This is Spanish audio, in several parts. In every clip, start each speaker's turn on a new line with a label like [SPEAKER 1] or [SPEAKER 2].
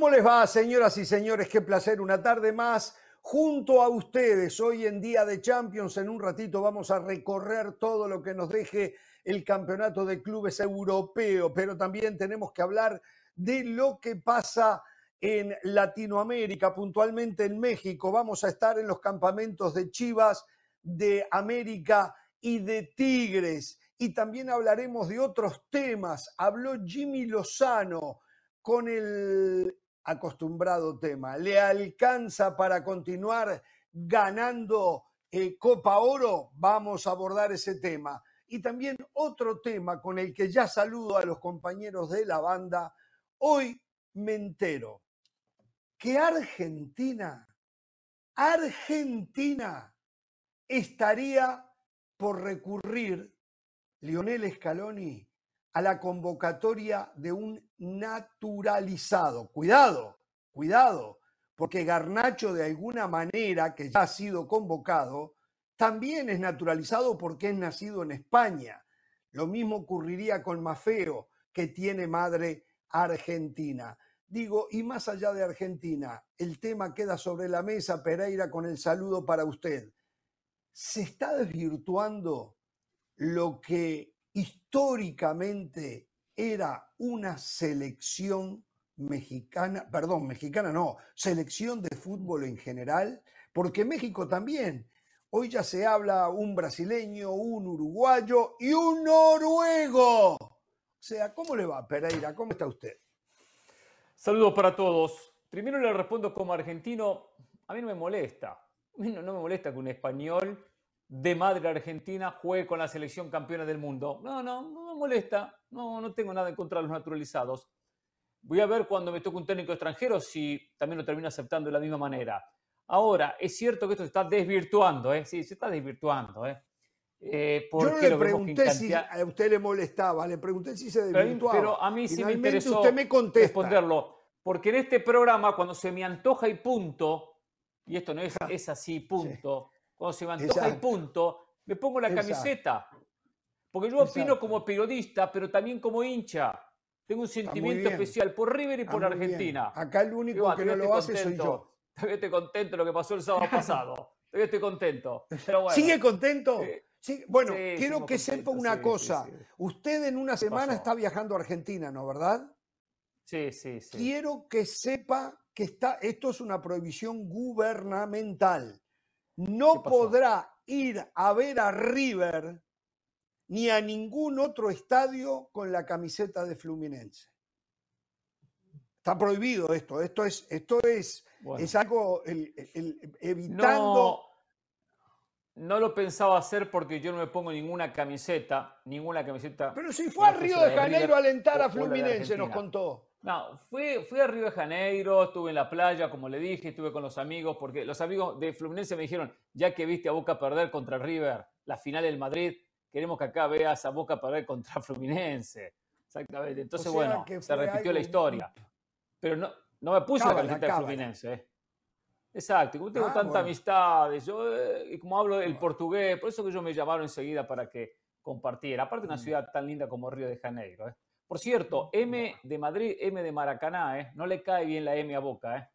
[SPEAKER 1] ¿Cómo les va, señoras y señores? Qué placer, una tarde más junto a ustedes. Hoy en día de Champions, en un ratito vamos a recorrer todo lo que nos deje el campeonato de clubes europeo, pero también tenemos que hablar de lo que pasa en Latinoamérica, puntualmente en México. Vamos a estar en los campamentos de Chivas, de América y de Tigres. Y también hablaremos de otros temas. Habló Jimmy Lozano con el acostumbrado tema. ¿Le alcanza para continuar ganando eh, Copa Oro? Vamos a abordar ese tema. Y también otro tema con el que ya saludo a los compañeros de la banda. Hoy me entero que Argentina, Argentina estaría por recurrir, Lionel Scaloni, a la convocatoria de un naturalizado. Cuidado, cuidado, porque Garnacho de alguna manera, que ya ha sido convocado, también es naturalizado porque es nacido en España. Lo mismo ocurriría con Mafeo, que tiene madre argentina. Digo, y más allá de Argentina, el tema queda sobre la mesa, Pereira, con el saludo para usted. ¿Se está desvirtuando lo que históricamente era una selección mexicana, perdón, mexicana no, selección de fútbol en general, porque México también. Hoy ya se habla un brasileño, un uruguayo y un noruego. O sea, ¿cómo le va, Pereira? ¿Cómo está usted?
[SPEAKER 2] Saludos para todos. Primero le respondo como argentino, a mí no me molesta. A mí no, no me molesta que un español de madre argentina juegue con la selección campeona del mundo. No, no, no me molesta. No, no tengo nada en contra de los naturalizados. Voy a ver cuando me toque un técnico extranjero si también lo termino aceptando de la misma manera. Ahora, es cierto que esto se está desvirtuando, ¿eh? Sí, se está desvirtuando, ¿eh?
[SPEAKER 1] eh Yo no le pregunté si a usted le molestaba, le pregunté si se desvirtuaba.
[SPEAKER 2] Pero a mí sí me interesó usted me responderlo. Porque en este programa, cuando se me antoja y punto, y esto no es, es así, punto, cuando se me antoja y punto, me pongo la camiseta. Porque yo opino como periodista, pero también como hincha. Tengo un sentimiento especial por River y por Argentina.
[SPEAKER 1] Acá el único que no lo hace soy yo.
[SPEAKER 2] Todavía estoy contento de lo que pasó el sábado pasado. Todavía estoy contento.
[SPEAKER 1] ¿Sigue contento? Sí. Bueno, quiero que sepa una cosa. Usted en una semana está viajando a Argentina, ¿no? ¿Verdad?
[SPEAKER 2] Sí, sí, sí.
[SPEAKER 1] Quiero que sepa que está, esto es una prohibición gubernamental no podrá ir a ver a River ni a ningún otro estadio con la camiseta de Fluminense. Está prohibido esto. Esto es, esto es, es algo evitando.
[SPEAKER 2] No, lo pensaba hacer porque yo no me pongo ninguna camiseta, ninguna camiseta.
[SPEAKER 1] Pero si fue a Río de Janeiro a alentar a Fluminense, nos contó.
[SPEAKER 2] No, fui, fui a Río de Janeiro, estuve en la playa, como le dije, estuve con los amigos, porque los amigos de Fluminense me dijeron, ya que viste a Boca perder contra River, la final del Madrid, queremos que acá veas a Boca perder contra Fluminense. Exactamente. Entonces, bueno, se repitió la historia. Pero no, no me puse la camiseta de Fluminense. ¿eh? Exacto, como tengo ah, tanta amistad, yo, eh, como hablo el portugués, por eso que yo me llamaron enseguida para que compartiera. Aparte, una mm. ciudad tan linda como Río de Janeiro. ¿eh? Por cierto, M de Madrid, M de Maracaná, ¿eh? No le cae bien la M a Boca, ¿eh?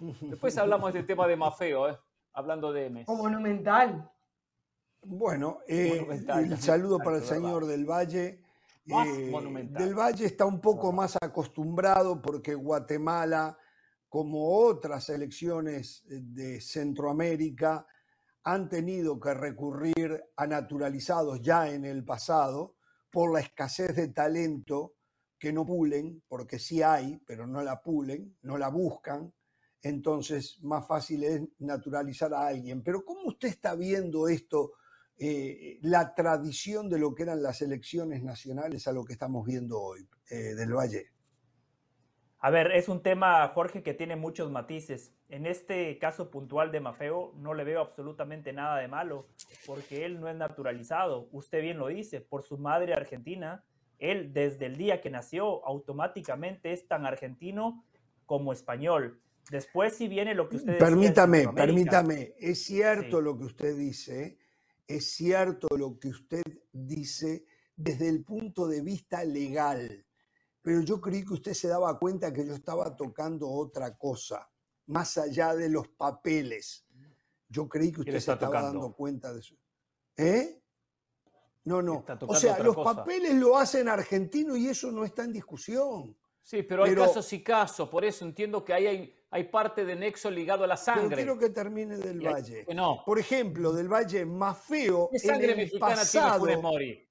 [SPEAKER 2] Después hablamos de este tema de Mafeo, ¿eh? Hablando de M.
[SPEAKER 3] O monumental.
[SPEAKER 1] Bueno, eh, el saludo para el señor del Valle. Eh, del Valle está un poco más acostumbrado porque Guatemala, como otras elecciones de Centroamérica, han tenido que recurrir a naturalizados ya en el pasado por la escasez de talento que no pulen, porque sí hay, pero no la pulen, no la buscan, entonces más fácil es naturalizar a alguien. Pero ¿cómo usted está viendo esto, eh, la tradición de lo que eran las elecciones nacionales a lo que estamos viendo hoy eh, del Valle?
[SPEAKER 4] A ver, es un tema, Jorge, que tiene muchos matices. En este caso puntual de Mafeo no le veo absolutamente nada de malo, porque él no es naturalizado. Usted bien lo dice, por su madre argentina, él desde el día que nació automáticamente es tan argentino como español. Después si viene lo que usted
[SPEAKER 1] Permítame, permítame, es cierto lo que usted dice, es cierto lo que usted dice desde el punto de vista legal pero yo creí que usted se daba cuenta que yo estaba tocando otra cosa, más allá de los papeles. Yo creí que usted se estaba dando cuenta de eso. ¿Eh? No, no. O sea, los papeles lo hacen argentino y eso no está en discusión.
[SPEAKER 2] Sí, pero, hay casos y casos, por eso entiendo que ahí hay, hay parte de nexo ligado a la sangre.
[SPEAKER 1] Pero quiero que termine del Valle. No. Por ejemplo, del Valle más feo. ¿Qué sangre mexicana tiene
[SPEAKER 2] Mori?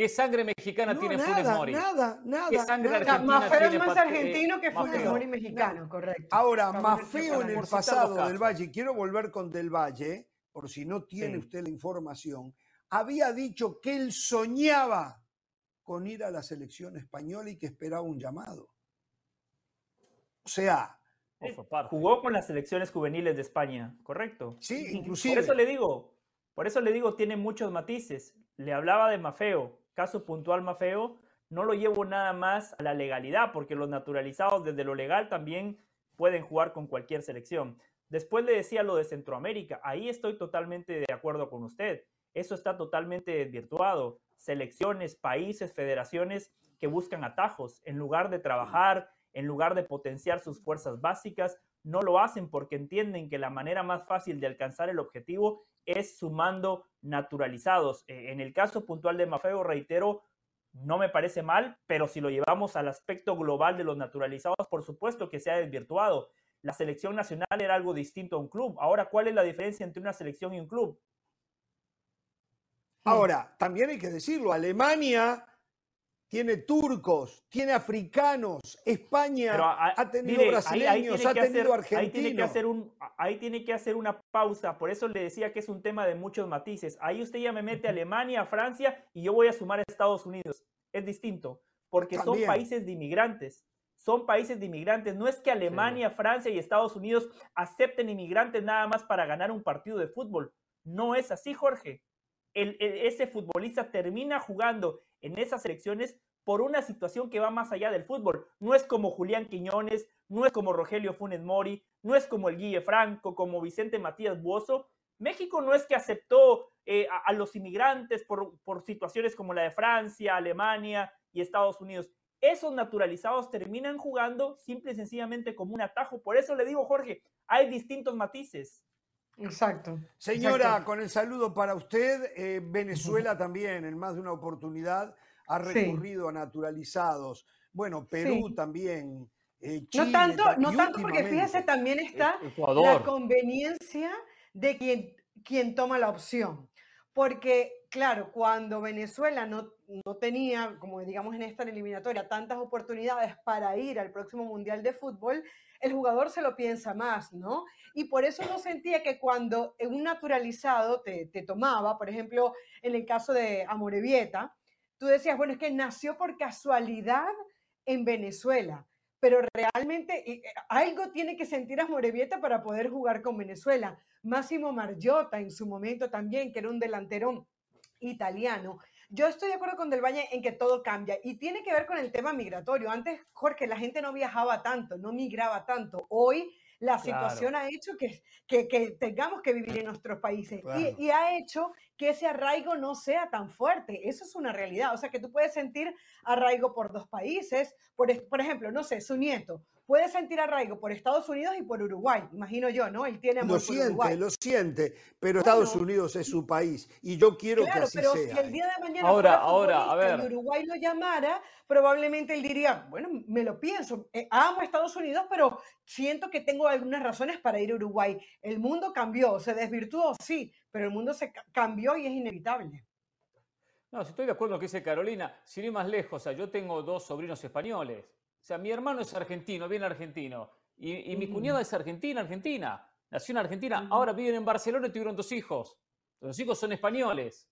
[SPEAKER 2] ¿Qué sangre mexicana tiene Funes Mori?
[SPEAKER 1] Nada, nada.
[SPEAKER 3] ¿Qué sangre argentina más feo es más argentino que Funes Mori mexicano, correcto.
[SPEAKER 1] Ahora, más feo en el pasado del Valle, quiero volver con Del Valle, por si no tiene usted la información, había dicho que él soñaba con ir a la selección española y que esperaba un llamado. O sea,
[SPEAKER 4] jugó con las selecciones juveniles de España, correcto.
[SPEAKER 1] Sí, inclusive.
[SPEAKER 4] Por eso le digo, por eso le digo, tiene muchos matices. Le hablaba de Mafeo, caso puntual Mafeo, no lo llevo nada más a la legalidad, porque los naturalizados desde lo legal también pueden jugar con cualquier selección. Después le decía lo de Centroamérica, ahí estoy totalmente de acuerdo con usted. Eso está totalmente desvirtuado. Selecciones, países, federaciones que buscan atajos en lugar de trabajar, en lugar de potenciar sus fuerzas básicas, no lo hacen porque entienden que la manera más fácil de alcanzar el objetivo es sumando naturalizados. E, en el caso puntual de Mafeo, reitero, no me parece mal, pero si lo llevamos al aspecto global de los naturalizados, por supuesto que se ha desvirtuado. La selección nacional era algo distinto a un club. Ahora, ¿cuál es la diferencia entre una selección y un club?
[SPEAKER 1] Ahora, también hay que decirlo, Alemania tiene turcos, tiene africanos, España ha, tenido brasileños, ha tenido argentinos.
[SPEAKER 4] Ahí tiene, que hacer un, ahí tiene que hacer una pausa, por eso le decía que es un tema de muchos matices. Ahí usted ya me mete a Alemania, a Francia y yo voy a sumar a Estados Unidos. Es distinto, porque son países de inmigrantes. Son países de inmigrantes. No es que Alemania, Francia y Estados Unidos acepten inmigrantes nada más para ganar un partido de fútbol. No es así, Jorge. ese futbolista termina jugando en esas elecciones por una situación que va más allá del fútbol. No es como Julián Quiñones, no es como Rogelio Funes Mori, no es como el Guille Franco, como Vicente Matías Buoso. México no es que aceptó eh, a, los inmigrantes por, por situaciones como la de Francia, Alemania y Estados Unidos. Esos naturalizados terminan jugando simple y sencillamente como un atajo. Por eso le digo, Jorge, hay distintos matices.
[SPEAKER 3] Exacto.
[SPEAKER 1] Señora, con el saludo para usted, eh, Venezuela también en más de una oportunidad ha recurrido a naturalizados. Bueno, Perú también.
[SPEAKER 3] Eh, no tanto, no tanto porque fíjese, también está la conveniencia de quien, quien toma la opción. Porque, claro, cuando Venezuela no, no tenía, como digamos en esta eliminatoria, tantas oportunidades para ir al próximo Mundial de Fútbol, el jugador se lo piensa más, ¿no? Y por eso no sentía que cuando un naturalizado te, te tomaba, por ejemplo, en el caso de Amorebieta, tú decías, bueno, es que nació por casualidad en Venezuela, pero realmente eh, algo tiene que sentir Amorebieta para poder jugar con Venezuela. Máximo Margiotta en su momento también, que era un delantero italiano. Yo estoy de acuerdo con Del Valle en que todo cambia y tiene que ver con el tema migratorio. Antes, Jorge, la gente no viajaba tanto, no migraba tanto. Hoy la situación ha hecho que, que, tengamos que vivir en nuestros países y, y, ha hecho que ese arraigo no sea tan fuerte. Eso es una realidad. O sea, que tú puedes sentir arraigo por dos países. Por, por ejemplo, no sé, su nieto puede sentir arraigo por Estados Unidos y por Uruguay, imagino yo, ¿no? Él tiene amor
[SPEAKER 1] Lo siente, lo siente, pero Estados Unidos es su país y yo quiero que así
[SPEAKER 3] pero
[SPEAKER 1] si
[SPEAKER 3] el día de mañana ahora, ahora, a ver. y Uruguay lo llamara, probablemente él diría, bueno, me lo pienso, eh, amo a Estados Unidos, pero siento que tengo algunas razones para ir a Uruguay. El mundo cambió, se desvirtuó, sí, pero el mundo se cambió y es inevitable.
[SPEAKER 2] No, si estoy de acuerdo con lo que dice Carolina, sin ir más lejos, o sea, yo tengo dos sobrinos españoles o sea, mi hermano es argentino, bien argentino. Y, mi cuñada es argentina, argentina. Nació en Argentina. Ahora viven en Barcelona y tuvieron dos hijos. Los hijos son españoles.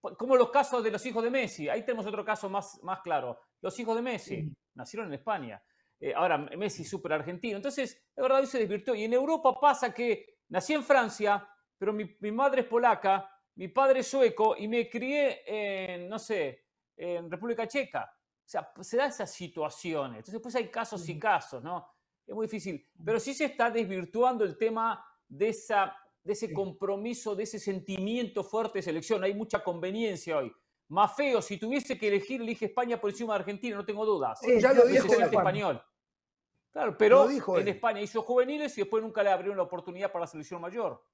[SPEAKER 2] Como los casos de los hijos de Messi. Ahí tenemos otro caso más, más claro. Los hijos de Messi nacieron en España. Eh, ahora Messi súper argentino. Entonces, la verdad, hoy se desvirtió. Y en Europa pasa que nací en Francia, pero mi, mi madre es polaca, mi padre es sueco y me crié en, no sé, en República Checa. O sea, se da esas situaciones. Entonces, pues hay casos y casos, ¿no? Es muy difícil. Pero sí se está desvirtuando el tema de, esa, de ese compromiso, de ese sentimiento fuerte de selección. Hay mucha conveniencia hoy. Más feo, si tuviese que elegir, elige España por encima de Argentina, no tengo dudas.
[SPEAKER 1] Sí, ya lo dijo
[SPEAKER 2] español. Claro, pero en España hizo juveniles y después nunca le abrieron la oportunidad para la selección mayor.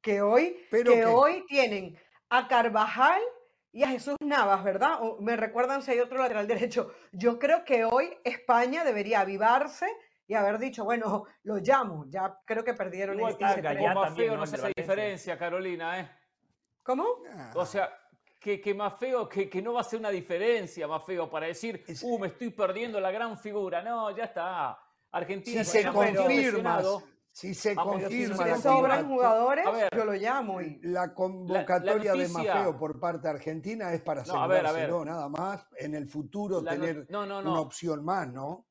[SPEAKER 3] Que hoy, que hoy tienen a Carvajal y a Jesús Navas, ¿verdad? me recuerdan si hay otro lateral derecho. Yo creo que hoy España debería avivarse y haber dicho, bueno, lo llamo. Ya creo que perdieron
[SPEAKER 2] Igual
[SPEAKER 3] este
[SPEAKER 2] más feo no hace diferencia, Carolina, ¿eh?
[SPEAKER 3] ¿Cómo?
[SPEAKER 2] O sea, que, que más feo, que, que, no va a ser una diferencia más feo para decir, uh, me estoy perdiendo la gran figura. No, ya está. Argentina
[SPEAKER 1] si se confirma, si se confirma
[SPEAKER 3] si sobran jugadores, yo lo llamo. Y...
[SPEAKER 1] La convocatoria de Mafeo por parte de Argentina es para no, nada más. En el futuro tener una opción más, ¿no?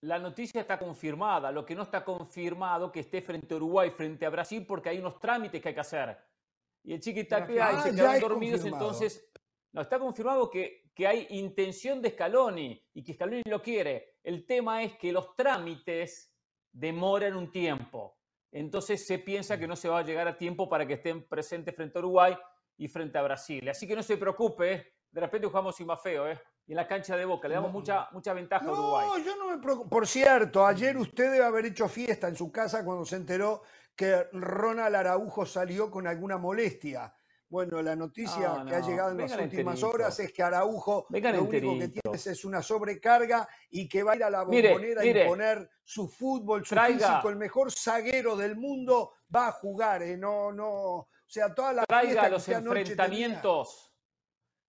[SPEAKER 2] La noticia está confirmada. Lo que no está confirmado que esté frente a Uruguay, frente a Brasil, porque hay unos trámites que hay que hacer. Y el chiqui está ah, y se quedan dormidos, entonces. No, está confirmado que, que hay intención de Scaloni y que Scaloni lo quiere. El tema es que los trámites demoran un tiempo. Entonces se piensa que no se va a llegar a tiempo para que estén presentes frente a Uruguay y frente a Brasil. Así que no se preocupe, ¿eh? de repente jugamos sin más feo, ¿eh? Y en la cancha de Boca le damos mucha, mucha ventaja a Uruguay.
[SPEAKER 1] No, yo no me preocupo. Por cierto, ayer usted debe haber hecho fiesta en su casa cuando se enteró que Ronald Araujo salió con alguna molestia. Bueno, la noticia que ha llegado en las últimas horas es que Araujo lo único que tiene es una sobrecarga y que va a ir a la bombonera a imponer su fútbol, su físico. El mejor zaguero del mundo va a jugar, ¿eh? No, no. O sea, toda la
[SPEAKER 2] Traiga los enfrentamientos.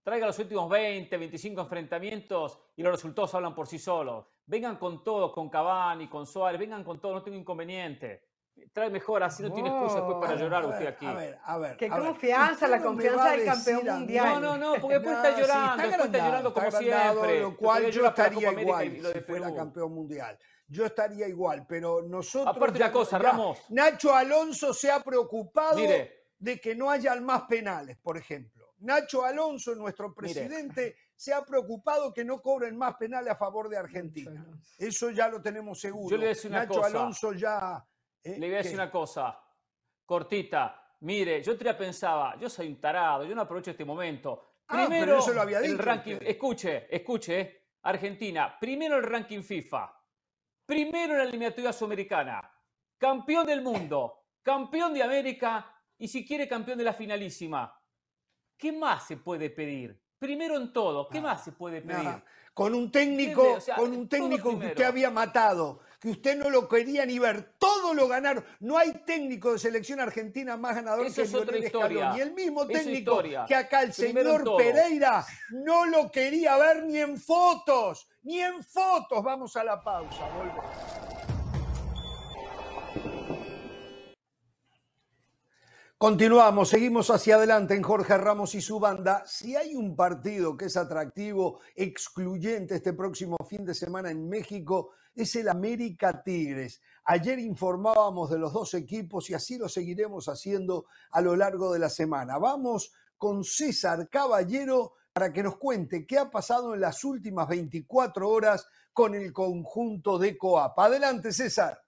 [SPEAKER 2] Traiga los últimos 20, 25 enfrentamientos y los resultados hablan por sí solos. Vengan con todos, con Cavani, con Suárez, vengan con todo, no tengo inconveniente trae mejor, así no tiene excusa después para llorar usted aquí.
[SPEAKER 1] A ver, a ver.
[SPEAKER 3] Qué confianza, la confianza del campeón mundial.
[SPEAKER 2] No, no, no, porque después está llorando, después está llorando como siempre.
[SPEAKER 1] Lo cual yo estaría igual si fuera campeón mundial. Yo estaría igual, pero nosotros.
[SPEAKER 2] Aparte la cosa, Ramos.
[SPEAKER 1] Nacho Alonso se ha preocupado de que no haya más penales, por ejemplo. Nacho Alonso, nuestro presidente, se ha preocupado que no cobren más penales a favor de Argentina. Eso ya lo tenemos seguro.
[SPEAKER 2] Yo le una
[SPEAKER 1] Nacho Alonso ya.
[SPEAKER 2] Le voy a decir una cosa, cortita. Mire, yo te pensaba, yo soy un tarado, yo no aprovecho este momento.
[SPEAKER 1] Ah, primero, lo había dicho
[SPEAKER 2] el ranking, escuche, escuche, eh. Argentina, primero el ranking FIFA, primero en la eliminatoria sudamericana, campeón del mundo, campeón de América y si quiere campeón de la finalísima. ¿Qué más se puede pedir? Primero en todo, ¿qué más se puede pedir?
[SPEAKER 1] Con un técnico, con un técnico que usted había matado, que usted no lo quería ni ver. Todo lo ganaron. No hay técnico de selección argentina más ganador que Lionel Scaloni. Y el mismo técnico que acá el señor Pereira no lo quería ver ni en fotos. Ni en fotos. Vamos a la pausa. Volvemos. Continuamos, seguimos hacia adelante en Jorge Ramos y su banda. Si hay un partido que es atractivo, excluyente este próximo fin de semana en México, es el América Tigres. Ayer informábamos de los dos equipos y así lo seguiremos haciendo a lo largo de la semana. Vamos con César Caballero para que nos cuente qué ha pasado en las últimas 24 horas con el conjunto de Coapa. Adelante, César.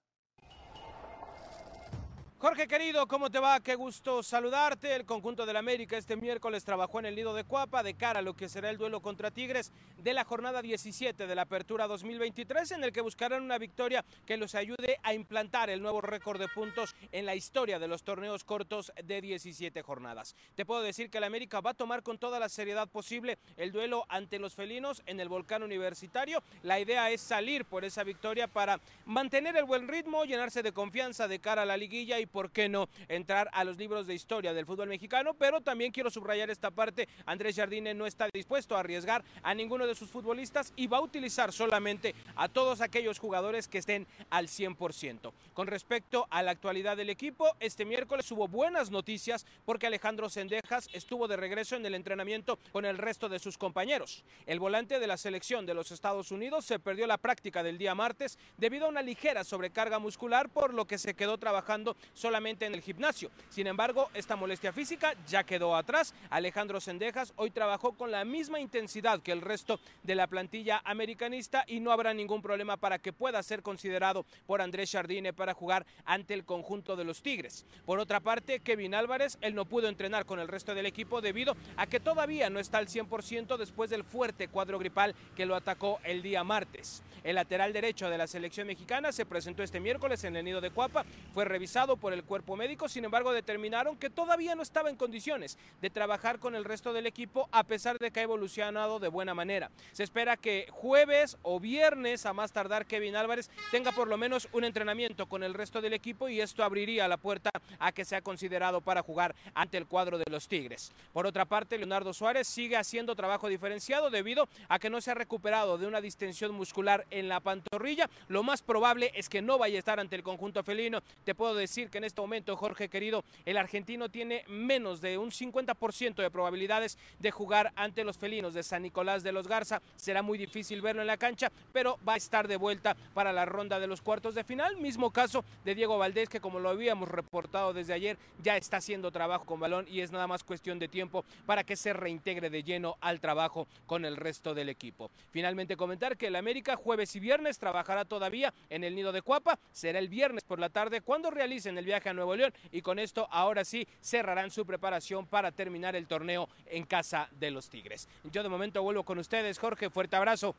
[SPEAKER 5] Jorge querido, ¿cómo te va? Qué gusto saludarte. El conjunto del América este miércoles trabajó en el nido de Cuapa de cara a lo que será el duelo contra Tigres de la jornada 17 de la Apertura 2023 en el que buscarán una victoria que los ayude a implantar el nuevo récord de puntos en la historia de los torneos cortos de 17 jornadas. Te puedo decir que el América va a tomar con toda la seriedad posible el duelo ante los felinos en el volcán universitario. La idea es salir por esa victoria para mantener el buen ritmo, llenarse de confianza de cara a la liguilla y por qué no entrar a los libros de historia del fútbol mexicano, pero también quiero subrayar esta parte, Andrés Jardine no está dispuesto a arriesgar a ninguno de sus futbolistas y va a utilizar solamente a todos aquellos jugadores que estén al 100%. Con respecto a la actualidad del equipo, este miércoles hubo buenas noticias porque Alejandro Sendejas estuvo de regreso en el entrenamiento con el resto de sus compañeros. El volante de la selección de los Estados Unidos se perdió la práctica del día martes debido a una ligera sobrecarga muscular, por lo que se quedó trabajando solamente en el gimnasio. Sin embargo, esta molestia física ya quedó atrás. Alejandro Sendejas hoy trabajó con la misma intensidad que el resto de la plantilla americanista y no habrá ningún problema para que pueda ser considerado por Andrés Jardine para jugar ante el conjunto de los Tigres. Por otra parte, Kevin Álvarez, él no pudo entrenar con el resto del equipo debido a que todavía no está al 100% después del fuerte cuadro gripal que lo atacó el día martes. El lateral derecho de la selección mexicana se presentó este miércoles en el nido de Cuapa, fue revisado por el cuerpo médico, sin embargo determinaron que todavía no estaba en condiciones de trabajar con el resto del equipo a pesar de que ha evolucionado de buena manera. Se espera que jueves o viernes a más tardar Kevin Álvarez tenga por lo menos un entrenamiento con el resto del equipo y esto abriría la puerta a que sea considerado para jugar ante el cuadro de los Tigres. Por otra parte, Leonardo Suárez sigue haciendo trabajo diferenciado debido a que no se ha recuperado de una distensión muscular en la pantorrilla. Lo más probable es que no vaya a estar ante el conjunto felino. Te puedo decir que en este momento, Jorge querido, el argentino tiene menos de un 50% de probabilidades de jugar ante los felinos de San Nicolás de los Garza. Será muy difícil verlo en la cancha, pero va a estar de vuelta para la ronda de los cuartos de final. Mismo caso de Diego Valdés, que como lo habíamos reportado desde ayer, ya está haciendo trabajo con balón y es nada más cuestión de tiempo para que se reintegre de lleno al trabajo con el resto del equipo. Finalmente comentar que el América jueves y viernes trabajará todavía en el nido de Cuapa. Será el viernes por la tarde cuando realicen el viaje a Nuevo León y con esto ahora sí cerrarán su preparación para terminar el torneo en casa de los Tigres. Yo de momento vuelvo con ustedes, Jorge. Fuerte abrazo.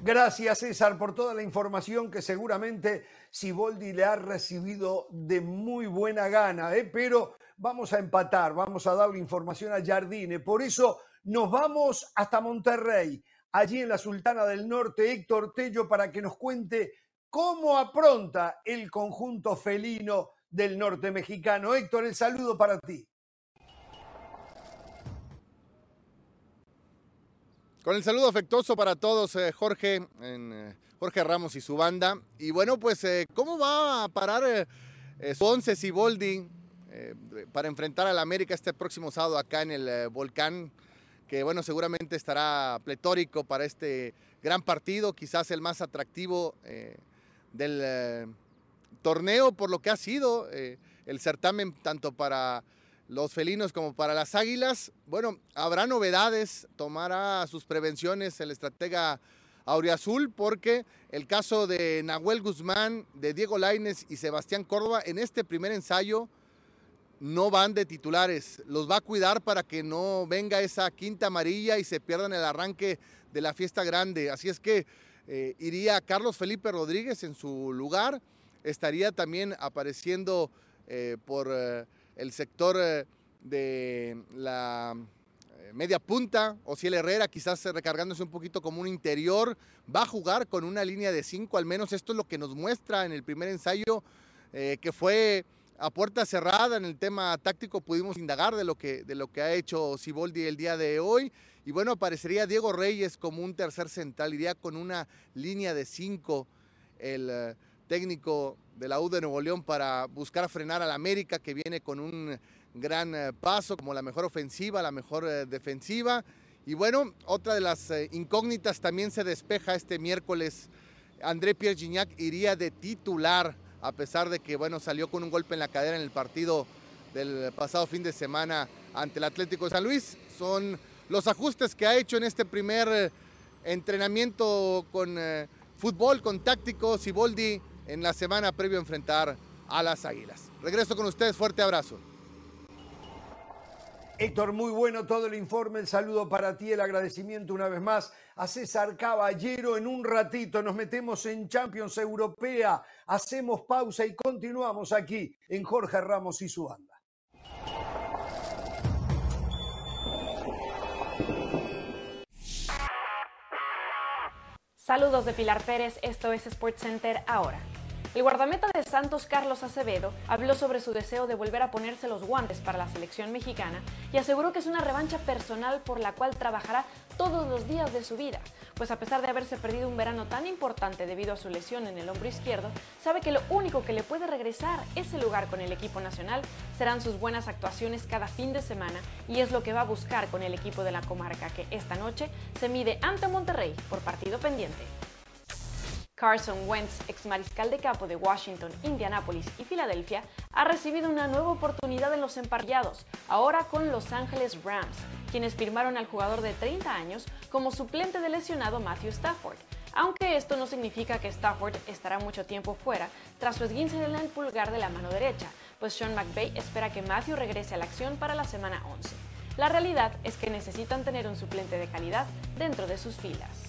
[SPEAKER 1] Gracias César por toda la información que seguramente Siboldi le ha recibido de muy buena gana, ¿eh? pero vamos a empatar, vamos a darle información a Jardine. Por eso nos vamos hasta Monterrey, allí en la Sultana del Norte, Héctor Tello, para que nos cuente cómo apronta el conjunto felino del norte mexicano. Héctor, el saludo para ti.
[SPEAKER 6] Con el saludo afectuoso para todos, eh, Jorge, eh, Jorge Ramos y su banda. Y bueno, pues, eh, ¿cómo va a parar Ponce Siboldi para enfrentar al América este próximo sábado acá en el Volcán? Que bueno, seguramente estará pletórico para este gran partido, quizás el más atractivo del torneo por lo que ha sido el certamen tanto para los felinos como para las águilas. Bueno, habrá novedades, tomará sus prevenciones el estratega Auriazul, porque el caso de Nahuel Guzmán, de Diego Laines y Sebastián Córdoba en este primer ensayo no van de titulares. Los va a cuidar para que no venga esa quinta amarilla y se pierdan el arranque de la fiesta grande. Así es que eh, iría Carlos Felipe Rodríguez en su lugar. Estaría también apareciendo eh, por. Eh, el sector de la media punta, o si el Herrera quizás recargándose un poquito como un interior, va a jugar con una línea de cinco, al menos esto es lo que nos muestra en el primer ensayo, que fue a puerta cerrada en el tema táctico, pudimos indagar de lo que, de lo que ha hecho Siboldi el día de hoy, y bueno, aparecería Diego Reyes como un tercer central, iría con una línea de cinco, el técnico de la U de Nuevo León para buscar frenar al América, que viene con un gran eh, paso, como la mejor ofensiva, la mejor eh, defensiva. Y bueno, otra de las eh, incógnitas también se despeja este miércoles. André Pierre Gignac iría de titular, a pesar de que bueno, salió con un golpe en la cadera en el partido del pasado fin de semana ante el Atlético de San Luis. Son los ajustes que ha hecho en este primer entrenamiento con fútbol, con táctico, Siboldi en la semana previo a enfrentar a las Águilas. Regreso con ustedes, fuerte abrazo.
[SPEAKER 1] Héctor, muy bueno todo el informe, el saludo para ti, el agradecimiento una vez más a César Caballero. En un ratito nos metemos en Champions Europea, hacemos pausa y continuamos aquí en Jorge Ramos y su banda.
[SPEAKER 7] Saludos de Pilar Pérez, esto es SportsCenter ahora. El guardameta de Santos, Carlos Acevedo, habló sobre su deseo de volver a ponerse los guantes para la selección mexicana y aseguró que es una revancha personal por la cual trabajará todos los días de su vida, pues a pesar de haberse perdido un verano tan importante debido a su lesión en el hombro izquierdo, sabe que lo único que le puede regresar ese lugar con el equipo nacional serán sus buenas actuaciones cada fin de semana y es lo que va a buscar con el equipo de la comarca que esta noche se mide ante Monterrey por partido pendiente. Carson Wentz, ex mariscal de campo de Washington, Indianapolis y Filadelfia, ha recibido una nueva oportunidad en los emparellados, ahora con Los Angeles Rams, quienes firmaron al jugador de 30 años como suplente del lesionado Matthew Stafford. Aunque esto no significa que Stafford estará mucho tiempo fuera tras su esguince en el pulgar de la mano derecha, pues Sean McVay espera que Matthew regrese a la acción para la semana 11. La realidad es que necesitan tener un suplente de calidad dentro de sus filas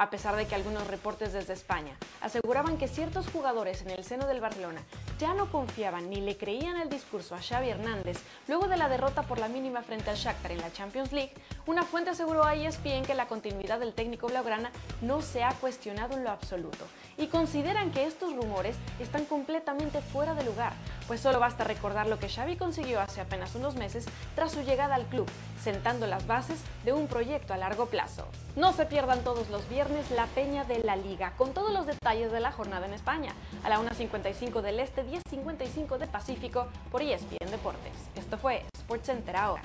[SPEAKER 7] a pesar de que algunos reportes desde España aseguraban que ciertos jugadores en el seno del Barcelona ya no confiaban ni le creían el discurso a Xavi Hernández luego de la derrota por la mínima frente al Shakhtar en la Champions League, una fuente aseguró a ESPN que la continuidad del técnico blaugrana no se ha cuestionado en lo absoluto y consideran que estos rumores están completamente fuera de lugar, pues solo basta recordar lo que Xavi consiguió hace apenas unos meses tras su llegada al club, sentando las bases de un proyecto a largo plazo. No se pierdan todos los viernes la Peña de la Liga, con todos los detalles de la jornada en España, a la 1.55 del Este, 10.55 del Pacífico, por ESPN Deportes. Esto fue SportsCenter ahora.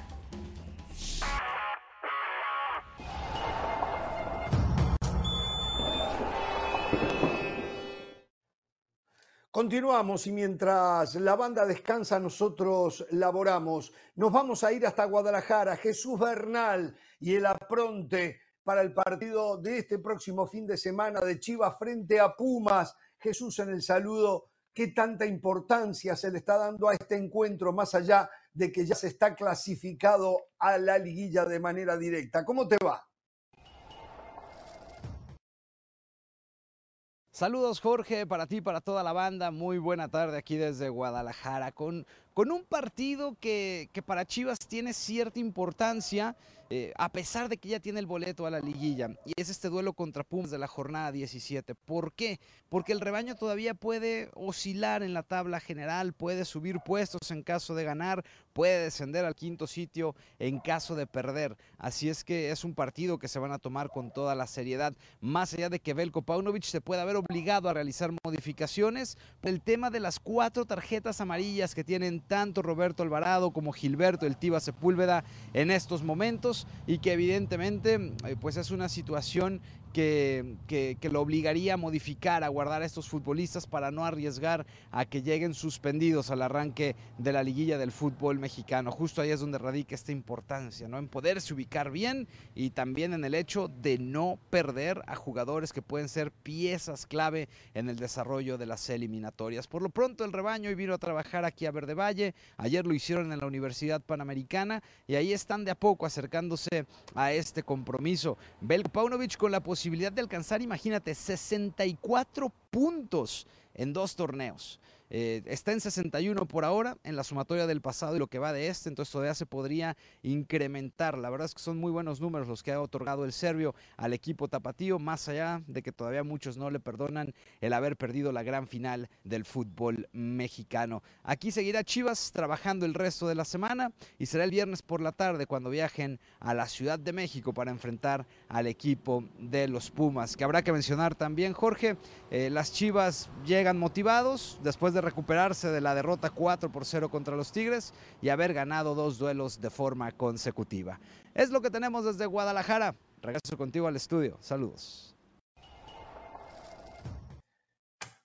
[SPEAKER 1] Continuamos y mientras la banda descansa, nosotros laboramos. Nos vamos a ir hasta Guadalajara. Jesús Bernal y el apronte para el partido de este próximo fin de semana de Chivas frente a Pumas. Jesús en el saludo. ¿Qué tanta importancia se le está dando a este encuentro más allá de que ya se está clasificado a la liguilla de manera directa? ¿Cómo te va?
[SPEAKER 8] Saludos Jorge, para ti, para toda la banda, muy buena tarde aquí desde Guadalajara, con, con un partido que, que para Chivas tiene cierta importancia eh, a pesar de que ya tiene el boleto a la liguilla. Y es este duelo contra Pumas de la jornada 17. ¿Por qué? Porque el rebaño todavía puede oscilar en la tabla general, puede subir puestos en caso de ganar, puede descender al quinto sitio en caso de perder. Así es que es un partido que se van a tomar con toda la seriedad. Más allá de que Belko Paunovic se pueda haber obligado a realizar modificaciones, el tema de las cuatro tarjetas amarillas que tienen tanto Roberto Alvarado como Gilberto El Tiva Sepúlveda en estos momentos y que evidentemente eh, pues es una situación que, lo obligaría a modificar, a guardar a estos futbolistas para no arriesgar a que lleguen suspendidos al arranque de la liguilla del fútbol mexicano. Justo ahí es donde radica esta importancia, ¿no? En poderse ubicar bien y también en el hecho de no perder a jugadores que pueden ser piezas clave en el desarrollo de las eliminatorias. Por lo pronto el rebaño hoy vino a trabajar aquí a Verde Valle, ayer lo hicieron en la Universidad Panamericana y ahí están de a poco acercándose a este compromiso. Belko Paunovic con la posibilidad posibilidad de alcanzar, imagínate, 64 puntos en dos torneos. Eh, está en 61 por ahora en la sumatoria del pasado y lo que va de este, entonces todavía se podría incrementar. La verdad es que son muy buenos números los que ha otorgado el serbio al equipo tapatío, más allá de que todavía muchos no le perdonan el haber perdido la gran final del fútbol mexicano. Aquí seguirá Chivas trabajando el resto de la semana y será el viernes por la tarde cuando viajen a la Ciudad de México para enfrentar al equipo de los Pumas, que habrá que mencionar también, Jorge, eh, las Chivas llegan motivados después de recuperarse de la derrota 4 por 0 contra los Tigres y haber ganado dos duelos de forma consecutiva. Es lo que tenemos desde Guadalajara. Regreso contigo al estudio. Saludos.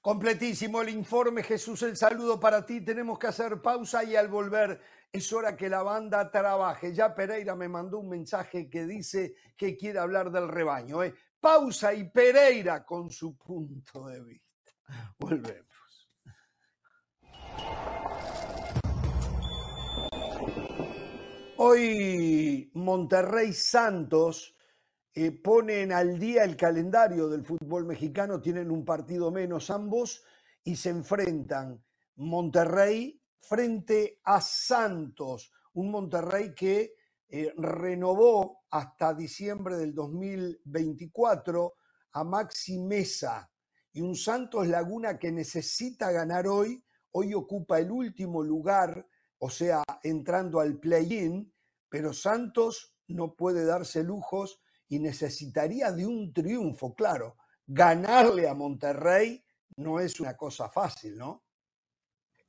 [SPEAKER 1] Completísimo el informe, Jesús, el saludo para ti. Tenemos que hacer pausa y al volver es hora que la banda trabaje. Ya Pereira me mandó un mensaje que dice que quiere hablar del rebaño. ¿eh? Pausa y Pereira con su punto de vista. Volvemos. Hoy Monterrey Santos eh, ponen al día el calendario del fútbol mexicano, tienen un partido menos ambos y se enfrentan Monterrey frente a Santos, un Monterrey que eh, renovó hasta diciembre del 2024 a Maxi Mesa. Y un Santos Laguna que necesita ganar hoy, hoy ocupa el último lugar o sea, entrando al play-in, pero Santos no puede darse lujos y necesitaría de un triunfo, claro. Ganarle a Monterrey no es una cosa fácil, ¿no?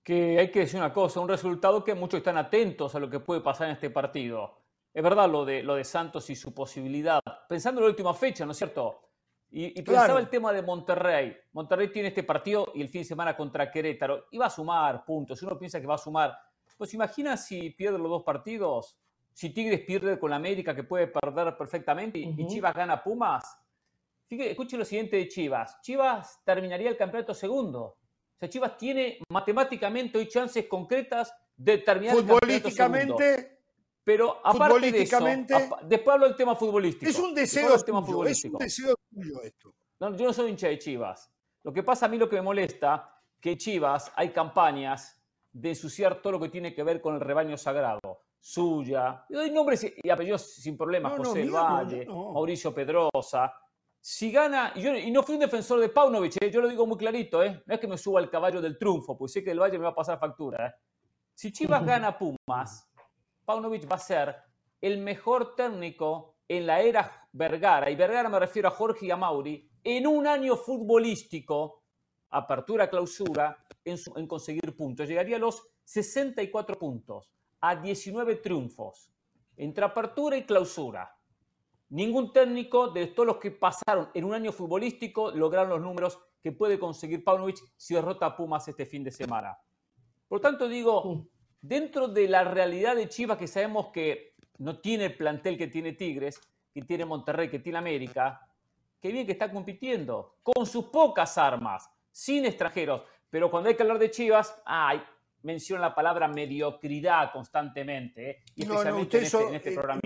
[SPEAKER 2] Que hay que decir una cosa, un resultado que muchos están atentos a lo que puede pasar en este partido. Es verdad lo de, lo de Santos y su posibilidad. Pensando en la última fecha, ¿no es cierto? Y, pensaba el tema de Monterrey. Monterrey tiene este partido y el fin de semana contra Querétaro. Y va a sumar puntos. Uno piensa que va a sumar. Pues imagina si pierde los dos partidos. Si Tigres pierde con América, que puede perder perfectamente, y Chivas gana Pumas. Fíjate, escuche lo siguiente de Chivas. Chivas terminaría el campeonato segundo. O sea, Chivas tiene matemáticamente hoy chances concretas de terminar el campeonato segundo. Pero aparte de eso, después hablo del tema futbolístico.
[SPEAKER 1] Es un deseo, tema es un deseo tuyo esto.
[SPEAKER 2] No, yo no soy hincha de Chivas. Lo que pasa a mí lo que me molesta, que Chivas hay campañas de ensuciar todo lo que tiene que ver con el rebaño sagrado. Suya, y doy nombres y apellidos sin problemas, José no, Valle, Mauricio Pedrosa. Si gana, y, yo, y no fui un defensor de Paunovic, ¿eh? yo lo digo muy clarito, ¿eh? no es que me suba al caballo del triunfo, pues sé que el Valle me va a pasar factura. ¿eh? Si Chivas gana Pumas, Paunovic va a ser el mejor técnico en la era Vergara, y Vergara me refiero a Jorge y a Mauri, en un año futbolístico, apertura, clausura, en, conseguir puntos. Llegaría a los 64 puntos, a 19 triunfos, entre apertura y clausura. Ningún técnico de todos los que pasaron en un año futbolístico lograron los números que puede conseguir Paunovic si derrota a Pumas este fin de semana. Por lo tanto, digo, dentro de la realidad de Chivas, que sabemos que no tiene el plantel que tiene Tigres, que tiene Monterrey, que tiene América, qué bien que está compitiendo, con sus pocas armas, sin extranjeros. Pero cuando hay que hablar de Chivas, ay, menciona la palabra mediocridad constantemente, ¿eh? y especialmente en, este, este
[SPEAKER 1] programa.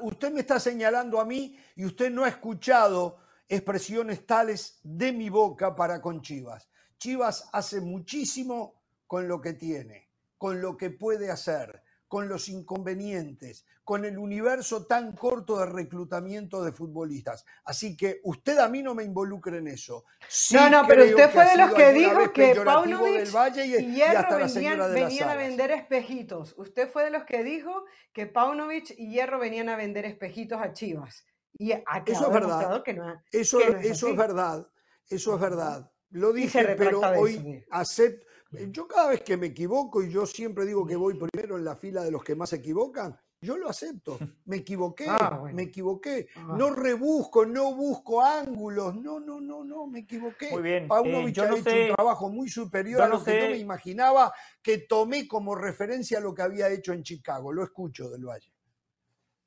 [SPEAKER 1] usted me está señalando a mí y usted no ha escuchado expresiones tales de mi boca para con Chivas. Chivas hace muchísimo con lo que tiene con lo que puede hacer, con los inconvenientes, con el universo tan corto de reclutamiento de futbolistas. Así que usted a mí no me involucre en eso.
[SPEAKER 3] no, no, pero usted fue de los que dijo que Paunovic y, Hierro venían, a vender espejitos. Usted fue de los que dijo que Paunovic y Hierro venían a vender espejitos a Chivas. Y eso
[SPEAKER 1] es verdad. eso, eso es verdad. Eso es verdad. Lo dije, pero hoy acepto yo cada vez que me equivoco, y yo siempre digo que voy primero en la fila de los que más se equivocan, yo lo acepto. Me equivoqué, ah, me equivoqué. Ah. No rebusco, no busco ángulos. No, no, no, no, me equivoqué.
[SPEAKER 4] Muy bien.
[SPEAKER 1] Paunovic eh, ha hecho un trabajo muy superior a lo que yo me imaginaba, que tomé como referencia lo que había hecho en Chicago. Lo escucho del Valle.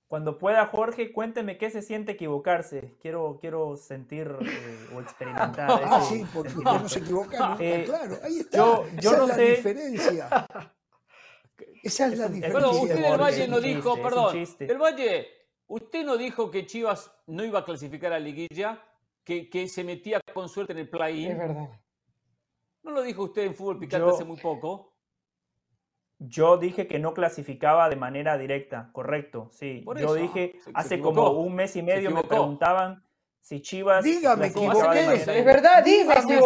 [SPEAKER 4] Cuando pueda, Jorge, cuénteme qué se siente equivocarse. Quiero, quiero sentir eh, o experimentar.
[SPEAKER 1] ah, sí, porque no se equivoca eh, claro. Ahí está. Yo, yo Esa no es sé. la diferencia. Esa es la diferencia.
[SPEAKER 2] Bueno, usted del Valle no dijo, perdón, del Valle, usted no dijo que Chivas no iba a clasificar a Liguilla, que, que se metía con suerte en el play-in.
[SPEAKER 3] Es verdad.
[SPEAKER 2] ¿No lo dijo usted en Fútbol Picante hace muy poco?
[SPEAKER 4] Yo dije que no clasificaba de manera directa, correcto, sí. Yo dije, hace como un mes y medio me preguntaban si Chivas...
[SPEAKER 1] Dígame,
[SPEAKER 3] equivoqué. Es verdad, dígame,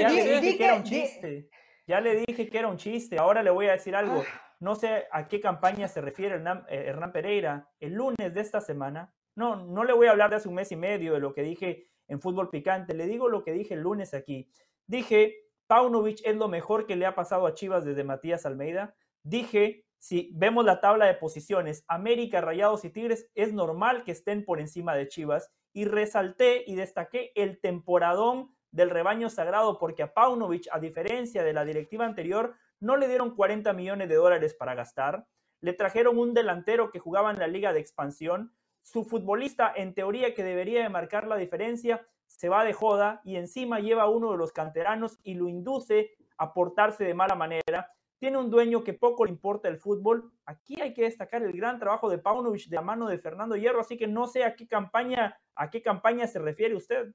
[SPEAKER 4] Ya le dije que era un chiste. Ya le dije que era un chiste. Ahora le voy a decir algo. Ah. No sé a qué campaña se refiere Hernán, eh, Hernán Pereira. El lunes de esta semana, no, no le voy a hablar de hace un mes y medio de lo que dije en Fútbol Picante. Le digo lo que dije el lunes aquí. Dije Paunovic es lo mejor que le ha pasado a Chivas desde Matías Almeida. Dije, si vemos la tabla de posiciones, América, Rayados y Tigres, es normal que estén por encima de Chivas. Y resalté y destaqué el temporadón del rebaño sagrado porque a Paunovic, a diferencia de la directiva anterior, no le dieron 40 millones de dólares para gastar. Le trajeron un delantero que jugaba en la liga de expansión. Su futbolista, en teoría, que debería de marcar la diferencia, se va de joda y encima lleva a uno de los canteranos y lo induce a portarse de mala manera. Tiene un dueño que poco le importa el fútbol. Aquí hay que destacar el gran trabajo de Paunovic de la mano de Fernando Hierro, así que no sé a qué campaña, a qué campaña se refiere usted.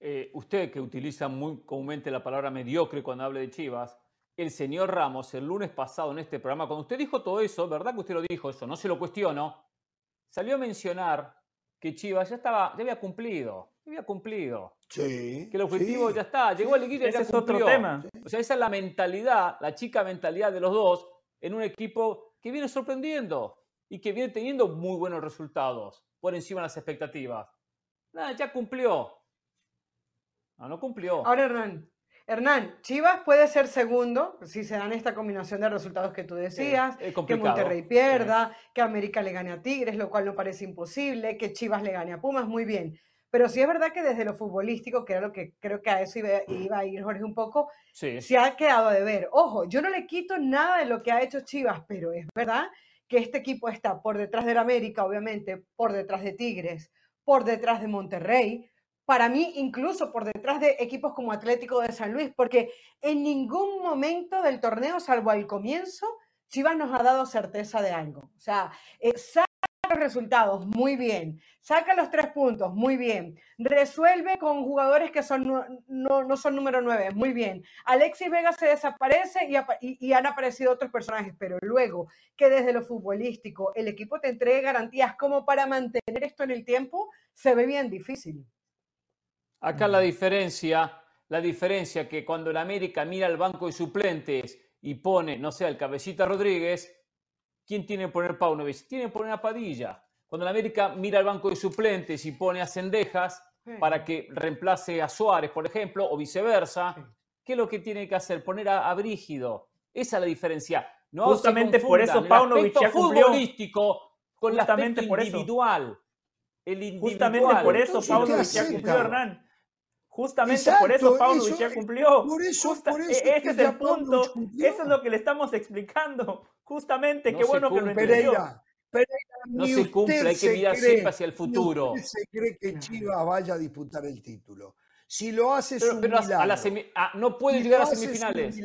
[SPEAKER 2] Eh, usted que utiliza muy comúnmente la palabra mediocre cuando habla de Chivas, el señor Ramos el lunes pasado en este programa, cuando usted dijo todo eso, ¿verdad que usted lo dijo eso? No se lo cuestiono. Salió a mencionar que Chivas ya estaba, ya había cumplido, ya había cumplido.
[SPEAKER 1] Sí.
[SPEAKER 2] Que el objetivo ya está, llegó a Liguilla y ya cumplió. otro tema. O sea, esa es la mentalidad, la chica mentalidad de los dos en un equipo que viene sorprendiendo y que viene teniendo muy buenos resultados por encima de las expectativas. Nada, ya cumplió. No, no cumplió.
[SPEAKER 3] Ahora, Hernán, Hernán, Chivas puede ser segundo si se dan esta combinación de resultados que tú decías, que Monterrey pierda, que América le gane a Tigres, lo cual no parece imposible, que Chivas le gane a Pumas, muy bien. Pero sí es verdad que desde lo futbolístico, que era lo que creo que a eso iba, a ir Jorge un poco, se ha quedado de ver. Ojo, yo no le quito nada de lo que ha hecho Chivas, pero es verdad que este equipo está por detrás del América, obviamente, por detrás de Tigres, por detrás de Monterrey, para mí incluso por detrás de equipos como Atlético de San Luis, porque en ningún momento del torneo, salvo al comienzo, Chivas nos ha dado certeza de algo. O sea, eh, saca los resultados, muy bien. Saca los tres puntos, muy bien. Resuelve con jugadores que son, no, son número nueve, muy bien. Alexis Vega se desaparece y, han aparecido otros personajes, pero luego que desde lo futbolístico el equipo te entregue garantías como para mantener esto en el tiempo, se ve bien difícil.
[SPEAKER 2] Acá la diferencia, la diferencia que cuando el América mira al banco de suplentes y pone, no sé, el cabecita Rodríguez, ¿quién tiene que poner Paunovic? Tiene que poner a Padilla. Cuando el América mira al banco de suplentes y pone a Cendejas para que reemplace a Suárez, por ejemplo, o viceversa, ¿qué es lo que tiene que hacer? Poner a, Brígido. Esa es la diferencia. No
[SPEAKER 4] Justamente por eso Paunovic ya cumplió.
[SPEAKER 2] futbolístico con Justamente el aspecto individual. El individual.
[SPEAKER 4] Justamente por eso Paunovic ya cumplió, Hernán. Justamente por eso Pablo ya cumplió. Por eso, por eso e-, ese es, el punto. Eso es lo que le estamos explicando. Justamente, qué bueno que lo entendió.
[SPEAKER 2] no se cumple, hay que mirar siempre hacia el futuro.
[SPEAKER 1] Ni se cree que Chivas vaya a disputar el título. Si lo hace pero, pero
[SPEAKER 2] a la ah, no puede llegar a semifinales.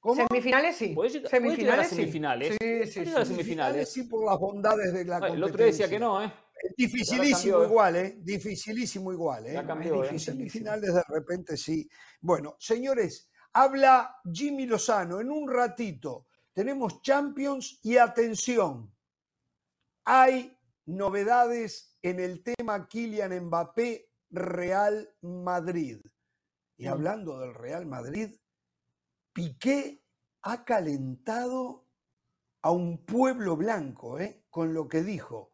[SPEAKER 3] ¿Cómo? Semifinales sí.
[SPEAKER 2] semifinales, semifinales.
[SPEAKER 3] Sí, sí, sí.
[SPEAKER 2] semifinales.
[SPEAKER 1] Sí, por las bondades de la
[SPEAKER 2] no, El otro decía que no, ¿eh?
[SPEAKER 1] Dificilísimo igual, ¿eh? Dificilísimo igual, ¿eh?
[SPEAKER 2] Cambió, ¿eh?
[SPEAKER 1] Semifinales de repente sí. Bueno, señores, habla Jimmy Lozano. En un ratito tenemos Champions y atención. Hay novedades en el tema Kylian Mbappé Real Madrid. Y hablando del Real Madrid, Piqué ha calentado a un pueblo blanco, ¿eh? con lo que dijo.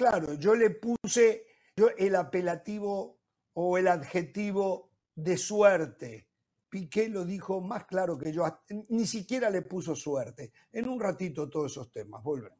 [SPEAKER 1] Claro, yo le puse yo el apelativo o el adjetivo de suerte. Piqué lo dijo más claro que yo, ni siquiera le puso suerte. En un ratito todos esos temas, volvemos.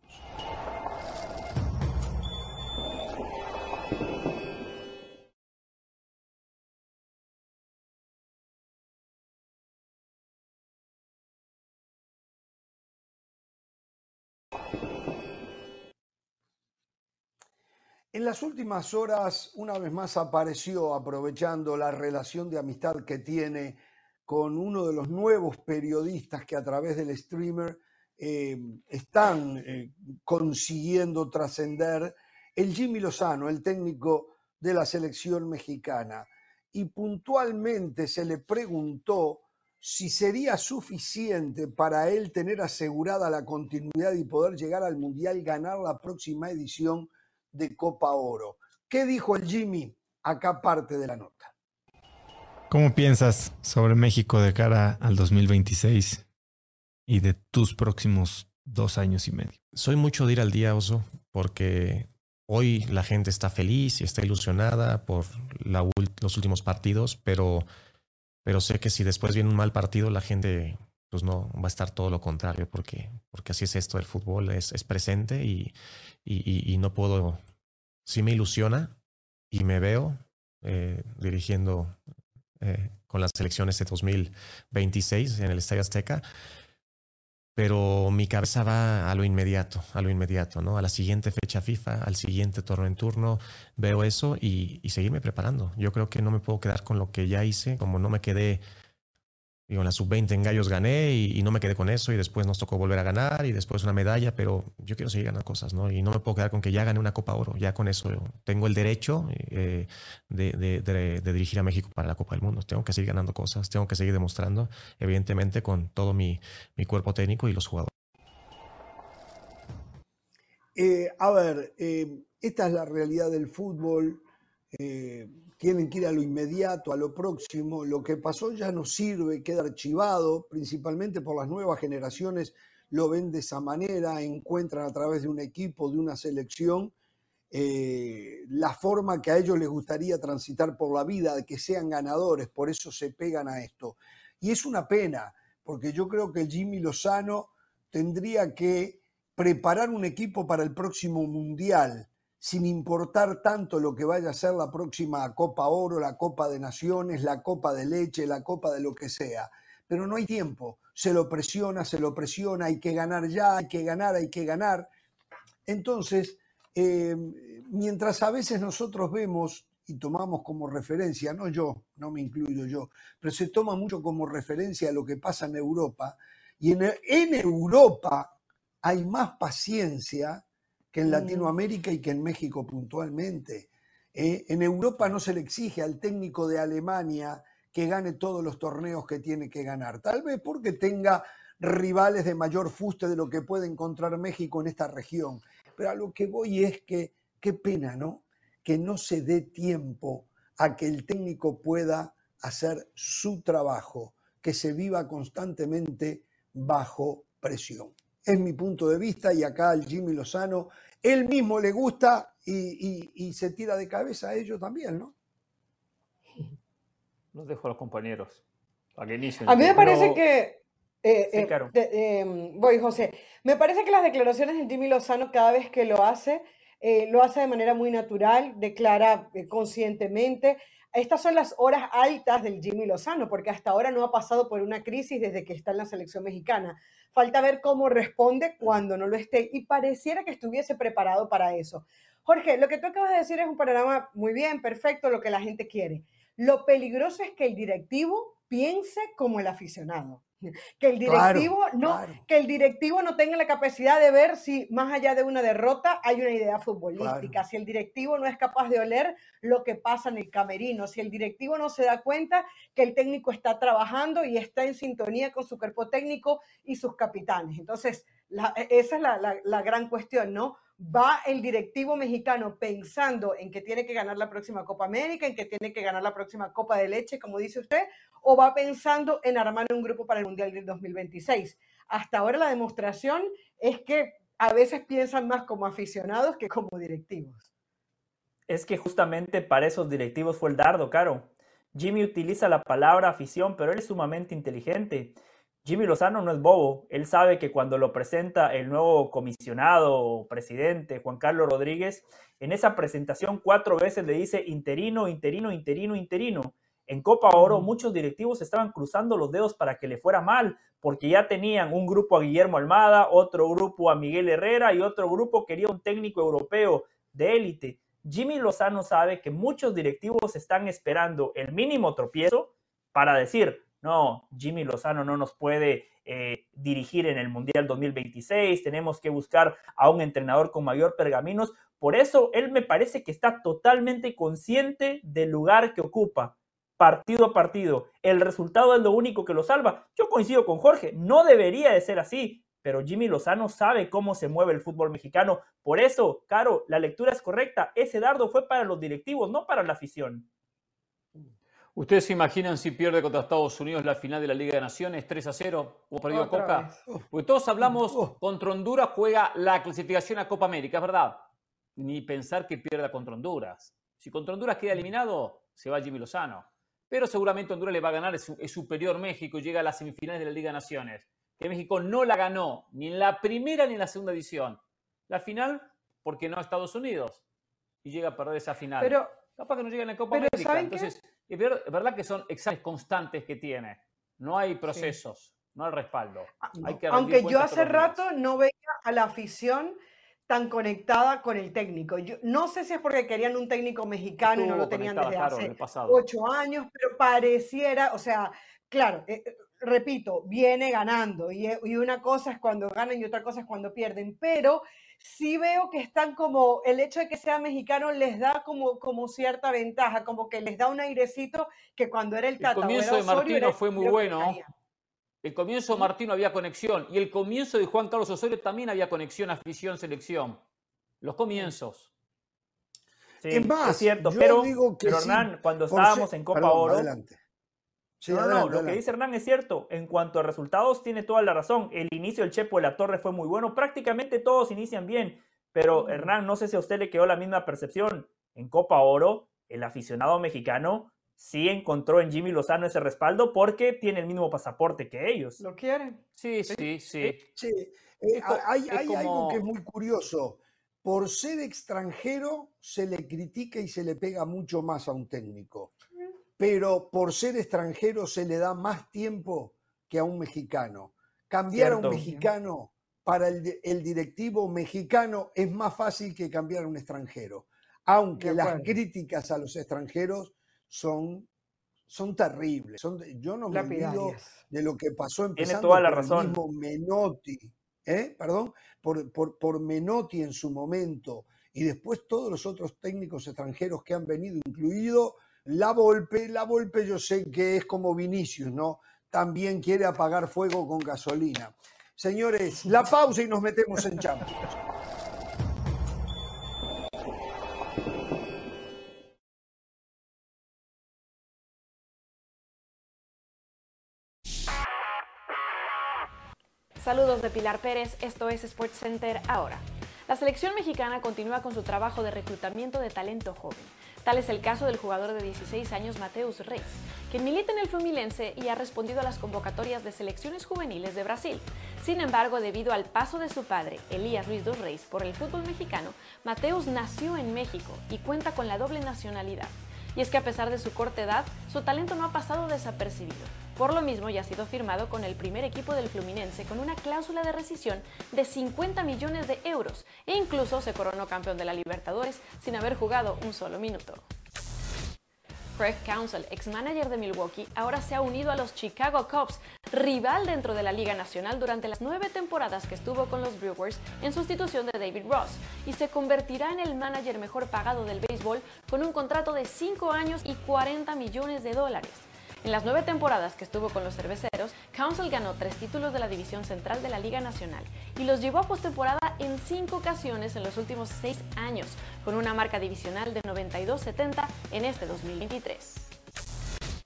[SPEAKER 1] En las últimas horas, una vez más apareció, aprovechando la relación de amistad que tiene con uno de los nuevos periodistas que a través del streamer eh, están eh, consiguiendo trascender, el Jimmy Lozano, el técnico de la selección mexicana. Y puntualmente se le preguntó si sería suficiente para él tener asegurada la continuidad y poder llegar al Mundial, ganar la próxima edición de Copa Oro. ¿Qué dijo el Jimmy? Acá parte de la nota.
[SPEAKER 9] ¿Cómo piensas sobre México de cara al 2026 y de tus próximos dos años y medio?
[SPEAKER 10] Soy mucho de ir al día, Oso, porque hoy la gente está feliz y está ilusionada por los últimos partidos, pero, pero sé que si después viene un mal partido, la gente pues no va a estar todo lo contrario, porque, porque así es esto del fútbol, es, es presente y, y, no puedo, sí me ilusiona y me veo eh, dirigiendo eh, con las elecciones de 2026 en el Estadio Azteca, pero mi cabeza va a lo inmediato, a lo inmediato, ¿no? A la siguiente fecha FIFA, al siguiente torneo en turno, veo eso y, y seguirme preparando. Yo creo que no me puedo quedar con lo que ya hice, como no me quedé Digo, en la sub-20 en Gallos gané y, no me quedé con eso y después nos tocó volver a ganar y después una medalla, pero yo quiero seguir ganando cosas, ¿no? Y no me puedo quedar con que ya gané una Copa Oro, ya con eso tengo el derecho eh, de, dirigir a México para la Copa del Mundo. Tengo que seguir ganando cosas, tengo que seguir demostrando, evidentemente, con todo mi, cuerpo técnico y los jugadores.
[SPEAKER 1] Eh, a ver, eh, esta es la realidad del fútbol tienen que ir a lo inmediato, a lo próximo. Lo que pasó ya no sirve, queda archivado, principalmente por las nuevas generaciones lo ven de esa manera, encuentran a través de un equipo, de una selección, eh, la forma que a ellos les gustaría transitar por la vida, de que sean ganadores, por eso se pegan a esto. Y es una pena, porque yo creo que Jimmy Lozano tendría que preparar un equipo para el próximo Mundial, sin importar tanto lo que vaya a ser la próxima Copa Oro, la Copa de Naciones, la Copa de Leche, la Copa de lo que sea. Pero no hay tiempo, se lo presiona, se lo presiona, hay que ganar ya, hay que ganar, hay que ganar. Entonces, eh, mientras a veces nosotros vemos y tomamos como referencia, no yo, no me incluyo yo, pero se toma mucho como referencia lo que pasa en Europa, y en, Europa hay más paciencia que en mm. Latinoamérica y que en México puntualmente. Eh, en Europa no se le exige al técnico de Alemania que gane todos los torneos que tiene que ganar, tal vez porque tenga rivales de mayor fuste de lo que puede encontrar México en esta región. Pero a lo que voy es que, qué pena, ¿no? Que no se dé tiempo a que el técnico pueda hacer su trabajo, que se viva constantemente bajo presión. Es mi punto de vista y acá al Jimmy Lozano, él mismo le gusta y, se tira de cabeza a ellos también, ¿no?
[SPEAKER 2] Los dejo a los compañeros.
[SPEAKER 3] A, mí me parece que eh, eh, em, voy, José. Me parece que las declaraciones de Jimmy Lozano, cada vez que lo hace, eh, lo hace de manera muy natural, declara conscientemente. Estas son las horas altas del Jimmy Lozano, porque hasta ahora no ha pasado por una crisis desde que está en la selección mexicana. Falta ver cómo responde cuando no lo esté y pareciera que estuviese preparado para eso. Jorge, lo que tú acabas de decir es un panorama muy bien, perfecto, lo que la gente quiere. Lo peligroso es que el directivo piense como el aficionado. Que el directivo no, que el directivo no tenga la capacidad de ver si más allá de una derrota hay una idea futbolística, si el directivo no es capaz de oler lo que pasa en el camerino, si el directivo no se da cuenta que el técnico está trabajando y está en sintonía con su cuerpo técnico y sus capitanes. Entonces, e, esa es la, la gran cuestión, ¿no? Va el directivo mexicano pensando en que tiene que ganar la próxima Copa América, en que tiene que ganar la próxima Copa de Leche, como dice usted, o va pensando en armar un grupo para el Mundial del 2026. Hasta ahora la demostración es que a veces piensan más como aficionados que como directivos.
[SPEAKER 4] Es que justamente para esos directivos fue el dardo, Caro. Jimmy utiliza la palabra afición, pero él es sumamente inteligente. Jimmy Lozano no es bobo, él sabe que cuando lo presenta el nuevo comisionado o presidente Juan Carlos Rodríguez, en esa presentación cuatro veces le dice interino, interino, interino, interino. En Copa Oro muchos directivos estaban cruzando los dedos para que le fuera mal, porque ya tenían un grupo a Guillermo Almada, otro grupo a Miguel Herrera y otro grupo quería un técnico europeo de élite. Jimmy Lozano sabe que muchos directivos están esperando el mínimo tropiezo para decir, no, Jimmy Lozano no nos puede eh, dirigir en el Mundial 2026, tenemos que buscar a un entrenador con mayor pergaminos. Por eso él me parece que está totalmente consciente del lugar que ocupa, partido a partido. El resultado es lo único que lo salva. Yo coincido con Jorge, no debería de ser así, pero Jimmy Lozano sabe cómo se mueve el fútbol mexicano. Por eso, Caro, la lectura es correcta. Ese dardo fue para los directivos, no para la afición.
[SPEAKER 2] ¿Ustedes se imaginan si pierde contra Estados Unidos la final de la Liga de Naciones 3 a 0 o perdido Coca? Porque todos hablamos, contra Honduras juega la clasificación a Copa América, es verdad. Ni pensar que pierda contra Honduras. Si contra Honduras queda eliminado, se va Jimmy Lozano. Pero seguramente Honduras le va a ganar, es, superior México y llega a las semifinales de la Liga de Naciones. Que México no la ganó ni en la primera ni en la segunda edición. La final, porque no a Estados Unidos. Y llega a perder esa final.
[SPEAKER 3] Pero,
[SPEAKER 2] Capaz que no llega en la Copa América. Entonces, es verdad que son exámenes constantes que tiene. No hay procesos, no hay respaldo.
[SPEAKER 3] Ah, aunque yo hace rato no veía a la afición tan conectada con el técnico. Yo, no sé si es porque querían un técnico mexicano y no lo tenían desde hace ocho años, pero pareciera, o sea, claro, eh, eh, repito, viene ganando y, y, una cosa es cuando ganan y otra cosa es cuando pierden, pero sí veo que están como, el hecho de que sea mexicano les da como, como cierta ventaja, como que les da un airecito que cuando era el Tata.
[SPEAKER 2] El comienzo de Martino fue muy bueno. El comienzo de Martino había conexión y el comienzo de Juan Carlos Osorio también había conexión, afición, selección. Los comienzos.
[SPEAKER 4] es más, cierto, pero, digo que Hernán, cuando estábamos en Copa Oro, adelante no, no, lo que dice Hernán es cierto. En cuanto a resultados, tiene toda la razón. El inicio del Chepo de la Torre fue muy bueno. Prácticamente todos inician bien. Pero Hernán, no sé si a usted le quedó la misma percepción. En Copa Oro, el aficionado mexicano sí encontró en Jimmy Lozano ese respaldo porque tiene el mismo pasaporte que ellos.
[SPEAKER 3] ¿Lo quieren?
[SPEAKER 2] Sí, sí, sí.
[SPEAKER 1] sí. Eh, hay, algo que es muy curioso. Por ser extranjero se le critica y se le pega mucho más a un técnico. Pero por ser extranjero se le da más tiempo que a un mexicano. Cambiar a un mexicano para el, directivo mexicano es más fácil que cambiar a un extranjero. Aunque las críticas a los extranjeros son, son terribles. Son, yo no me olvido de lo que pasó empezando
[SPEAKER 4] toda la
[SPEAKER 1] por
[SPEAKER 4] razón.
[SPEAKER 1] el mismo Menotti, ¿eh? perdón, por, por, por Menotti en su momento y después todos los otros técnicos extranjeros que han venido, incluido la Volpe. La Volpe yo sé que es como Vinicius, ¿no? También quiere apagar fuego con gasolina. Señores, la pausa y nos metemos en Champions.
[SPEAKER 7] Saludos de Pilar Pérez, esto es SportsCenter ahora. La selección mexicana continúa con su trabajo de reclutamiento de talento joven. Tal es el caso del jugador de 16 años Mateus Reis, que milita en el Fluminense y ha respondido a las convocatorias de selecciones juveniles de Brasil. Sin embargo, debido al paso de su padre, Elías Ruiz dos Reis, por el fútbol mexicano, Mateus nació en México y cuenta con la doble nacionalidad. Y es que a pesar de su corta edad, su talento no ha pasado desapercibido. Por lo mismo, ya ha sido firmado con el primer equipo del Fluminense con una cláusula de rescisión de 50 millones de euros e incluso se coronó campeón de la Libertadores sin haber jugado un solo minuto. Craig Counsell, ex manager de Milwaukee, ahora se ha unido a los Chicago Cubs, rival dentro de la Liga Nacional durante las nueve temporadas que estuvo con los Brewers en sustitución de David Ross, y se convertirá en el manager mejor pagado del béisbol con un contrato de 5 años y 40 millones de dólares. En las nueve temporadas que estuvo con los cerveceros, Council ganó tres títulos de la División Central de la Liga Nacional y los llevó a postemporada en cinco ocasiones en los últimos seis años, con una marca divisional de 92-70 en este 2023.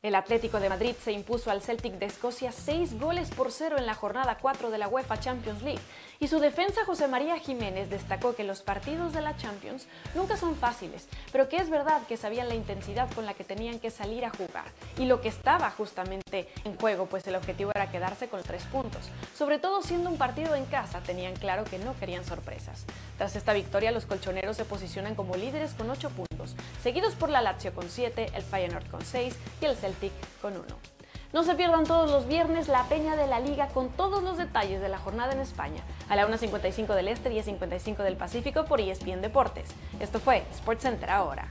[SPEAKER 7] El Atlético de Madrid se impuso al Celtic de Escocia seis goles por cero en la jornada 4 de la UEFA Champions League y su defensa José María Jiménez destacó que los partidos de la Champions nunca son fáciles, pero que es verdad que sabían la intensidad con la que tenían que salir a jugar y lo que estaba justamente en juego, pues el objetivo era quedarse con tres puntos. Sobre todo siendo un partido en casa, tenían claro que no querían sorpresas. Tras esta victoria, los colchoneros se posicionan como líderes con ocho puntos, seguidos por la Lazio con siete, el Feyenoord con seis y el Celtic con uno. No se pierdan todos los viernes la Peña de la Liga con todos los detalles de la jornada en España, a la 1.55 del Este y 10.55 del Pacífico por ESPN Deportes. Esto fue SportsCenter ahora.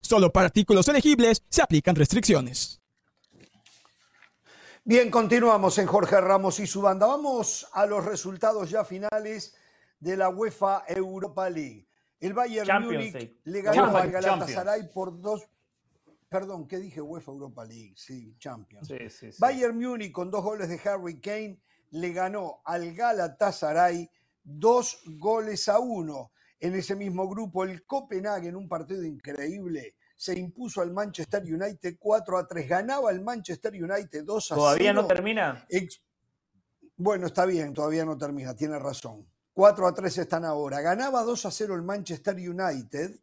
[SPEAKER 11] Solo para artículos elegibles se aplican restricciones.
[SPEAKER 1] Bien, continuamos en Jorge Ramos y su banda. Vamos a los resultados ya finales de la UEFA Europa League. El Bayern Munich le ganó al Galatasaray por dos. Perdón, ¿qué dije? UEFA Europa League, sí, Champions. Bayern Munich con dos goles de Harry Kane le ganó al Galatasaray dos goles a uno. En ese mismo grupo, el Copenhague, en un partido increíble, se impuso al Manchester United 4 a 3. Ganaba el Manchester United 2 a 0.
[SPEAKER 4] ¿Todavía no termina?
[SPEAKER 1] Bueno, está bien, todavía no termina, tiene razón. 4 a 3 están ahora. Ganaba 2 a 0 el Manchester United.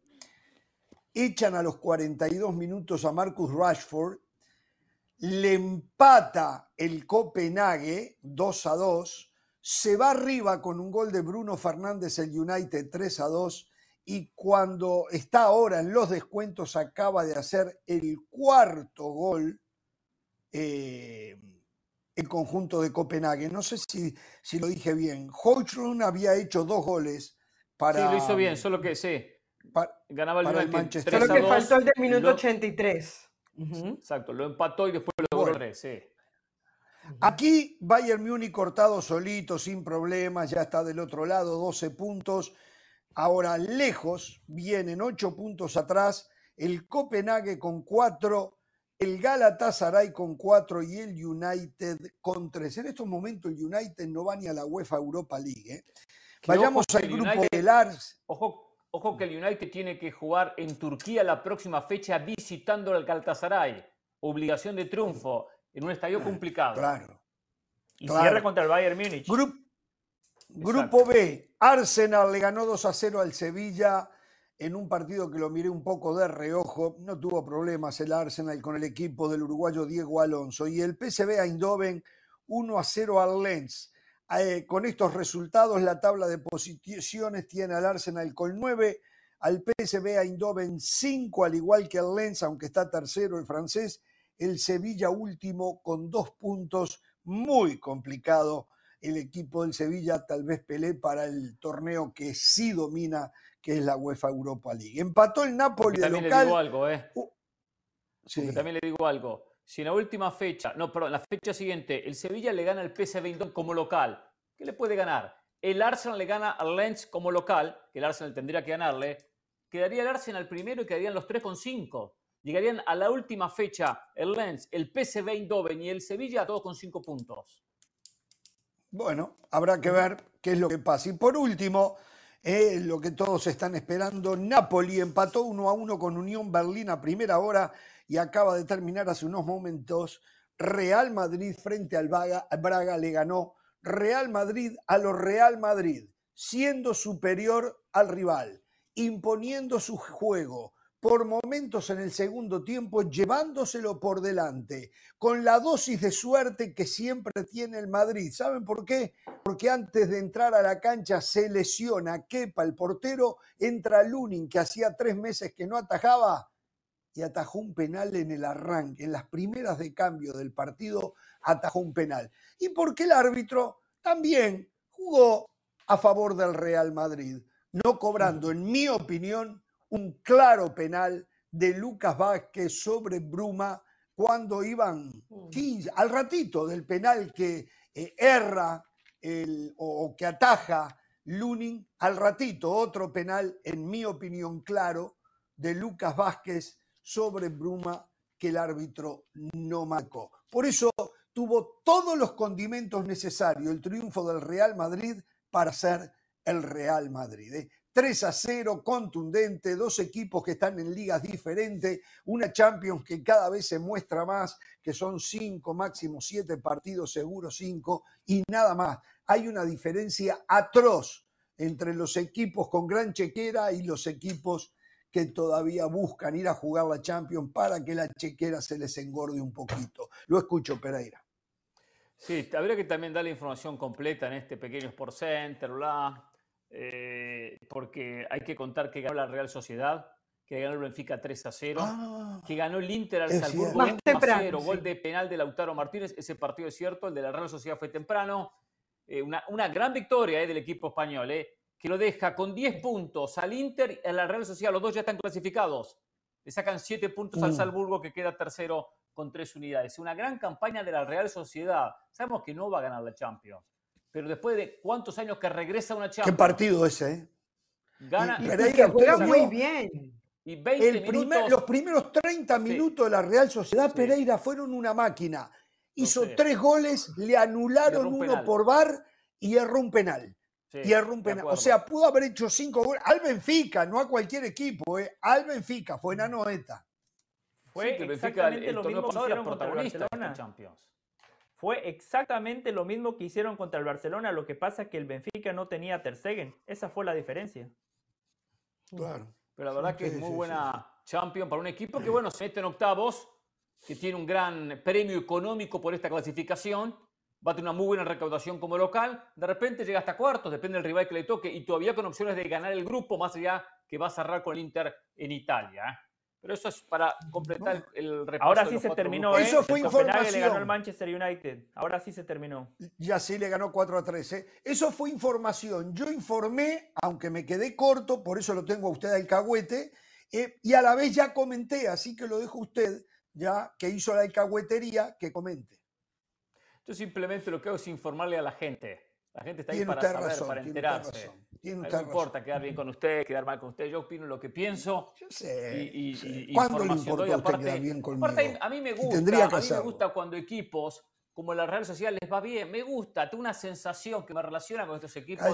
[SPEAKER 1] Echan a los 42 minutos a Marcus Rashford. Le empata el Copenhague 2 a 2. Se va arriba con un gol de Bruno Fernández el United 3 a 2 y cuando está ahora en los descuentos acaba de hacer el cuarto gol eh, el conjunto de Copenhague. No sé si, si lo dije bien. Højlund había hecho dos goles para...
[SPEAKER 2] Sí, lo hizo bien, solo que sí. Ganaba el,
[SPEAKER 3] el Manchester. Solo que faltó el del minuto 83.
[SPEAKER 2] Exacto, lo empató y después lo logró tres, sí.
[SPEAKER 1] Aquí Bayern Múnich cortado solito, sin problemas, ya está del otro lado, 12 puntos. Ahora lejos, vienen 8 puntos atrás, el Copenhague con 4, el Galatasaray con 4 y el United con 3. En estos momentos el United no va ni a la UEFA Europa League. ¿eh? Vayamos al grupo del Ars.
[SPEAKER 2] Ojo, ojo que el United tiene que jugar en Turquía la próxima fecha visitando al Galatasaray. Obligación de triunfo en un estadio complicado.
[SPEAKER 1] Claro.
[SPEAKER 4] Y cierra contra el Bayern Múnich.
[SPEAKER 1] grupo B, Arsenal le ganó 2 a 0 al Sevilla en un partido que lo miré un poco de reojo. No tuvo problemas el Arsenal con el equipo del uruguayo Diego Alonso. Y el PSV Eindhoven 1 a 0 al Lens. Eh, con estos resultados, la tabla de posiciones tiene al Arsenal con 9, al PSV Eindhoven 5, al igual que al Lens, aunque está tercero el francés, el Sevilla último con dos puntos, muy complicado. El equipo del Sevilla tal vez peleé para el torneo que sí domina, que es la UEFA Europa League. Empató el Napoli de local.
[SPEAKER 2] También le digo algo, ¿eh? Uh, también le digo algo. Si en la última fecha, no, perdón, la fecha siguiente, el Sevilla le gana al PSV Eindhoven como local, ¿qué le puede ganar? El Arsenal le gana al Lens como local, que el Arsenal tendría que ganarle, quedaría el Arsenal primero y quedarían los tres con cinco llegarían a la última fecha el Lens, el PSV Eindhoven y el Sevilla, todos con cinco puntos.
[SPEAKER 1] Bueno, habrá que ver qué es lo que pasa. Y por último, eh, lo que todos están esperando, Napoli empató uno a uno con Unión Berlín a primera hora y acaba de terminar hace unos momentos. Real Madrid frente al Braga le ganó Real Madrid a los Real Madrid, siendo superior al rival, imponiendo su juego, por momentos en el segundo tiempo, llevándoselo por delante, con la dosis de suerte que siempre tiene el Madrid. ¿Saben por qué? Porque antes de entrar a la cancha se lesiona Kepa, el portero, entra Lunin, que hacía tres meses que no atajaba, y atajó un penal en el arranque, en las primeras de cambio del partido, atajó un penal. Y porque el árbitro también jugó a favor del Real Madrid, no cobrando, en mi opinión, un claro penal de Lucas Vázquez sobre Bruma cuando iban 15, al ratito del penal que eh, erra el, o, que ataja Lunin, al ratito otro penal, en mi opinión, claro, de Lucas Vázquez sobre Bruma que el árbitro no marcó. Por eso tuvo todos los condimentos necesarios el triunfo del Real Madrid para ser el Real Madrid. ¿eh? 3 a 0, contundente, dos equipos que están en ligas diferentes, una Champions que cada vez se muestra más, que son cinco, máximo siete partidos, seguro cinco, y nada más. Hay una diferencia atroz entre los equipos con gran chequera y los equipos que todavía buscan ir a jugar la Champions para que la chequera se les engorde un poquito. Lo escucho, Pereira.
[SPEAKER 2] Sí, habría que también dar la información completa en este pequeño Sport Center, eh, porque hay que contar que ganó la Real Sociedad, que ganó el Benfica 3 a 0, ah, que ganó el Inter al Salzburgo 1 a 0, gol de penal de Lautaro Martínez. Ese partido es cierto, el de la Real Sociedad fue temprano. Eh, una, una, gran victoria eh, del equipo español, que lo deja con 10 puntos al Inter y a la Real Sociedad. Los dos ya están clasificados. Le sacan 7 puntos al mm. Salzburgo, que queda tercero con 3 unidades. Una gran campaña de la Real Sociedad. Sabemos que no va a ganar la Champions pero después de cuántos años que regresa una Champions.
[SPEAKER 1] Qué partido ese, ¿eh?
[SPEAKER 2] Gana.
[SPEAKER 3] Y, Pereira, juega muy bien.
[SPEAKER 2] Y 20 el
[SPEAKER 1] primer, los primeros 30 minutos de la Real Sociedad Pereira fueron una máquina. Hizo tres goles, le anularon uno por bar y erró un penal. y erró un penal. O sea, pudo haber hecho cinco goles. Al Benfica, no a cualquier equipo, ¿eh? Al Benfica, fue en Anoeta.
[SPEAKER 4] Fue sí, exactamente lo mismo que hicieron contra Barcelona. Champions. Fue exactamente lo mismo que hicieron contra el Barcelona, lo que pasa es que el Benfica no tenía Ter Esa fue la diferencia.
[SPEAKER 1] Claro.
[SPEAKER 2] Pero la verdad que es muy buena Champions para un equipo que, bueno, se mete en octavos, que tiene un gran premio económico por esta clasificación va a tener una muy buena recaudación como local, de repente llega hasta cuartos, depende del rival que le toque, y todavía con opciones de ganar el grupo, más allá que va a cerrar con el Inter en Italia. ¿eh? Pero eso es para completar el repaso.
[SPEAKER 4] Ahora sí se terminó.
[SPEAKER 1] ¿eh? Eso fue información.
[SPEAKER 4] le ganó al Manchester United. Ahora sí se terminó.
[SPEAKER 1] Ya sí le ganó 4 a 3. ¿eh? Eso fue información. Yo informé, aunque me quedé corto, por eso lo tengo a usted alcahuete, eh, y a la vez ya comenté, así que lo dejo usted, ya que hizo la alcahuetería, que comente.
[SPEAKER 2] Yo simplemente lo que hago es informarle a la gente. La gente está ahí para saber, para enterarse. No importa quedar bien con usted, quedar mal con usted. Yo opino lo que pienso.
[SPEAKER 1] Yo sé.
[SPEAKER 2] Y,
[SPEAKER 1] ¿Cuándo le importa a usted quedar bien conmigo?
[SPEAKER 2] Aparte, a mí me gusta, a mí me gusta cuando equipos como la Real Sociedad les va bien, me gusta, tengo una sensación que me relaciona con estos equipos.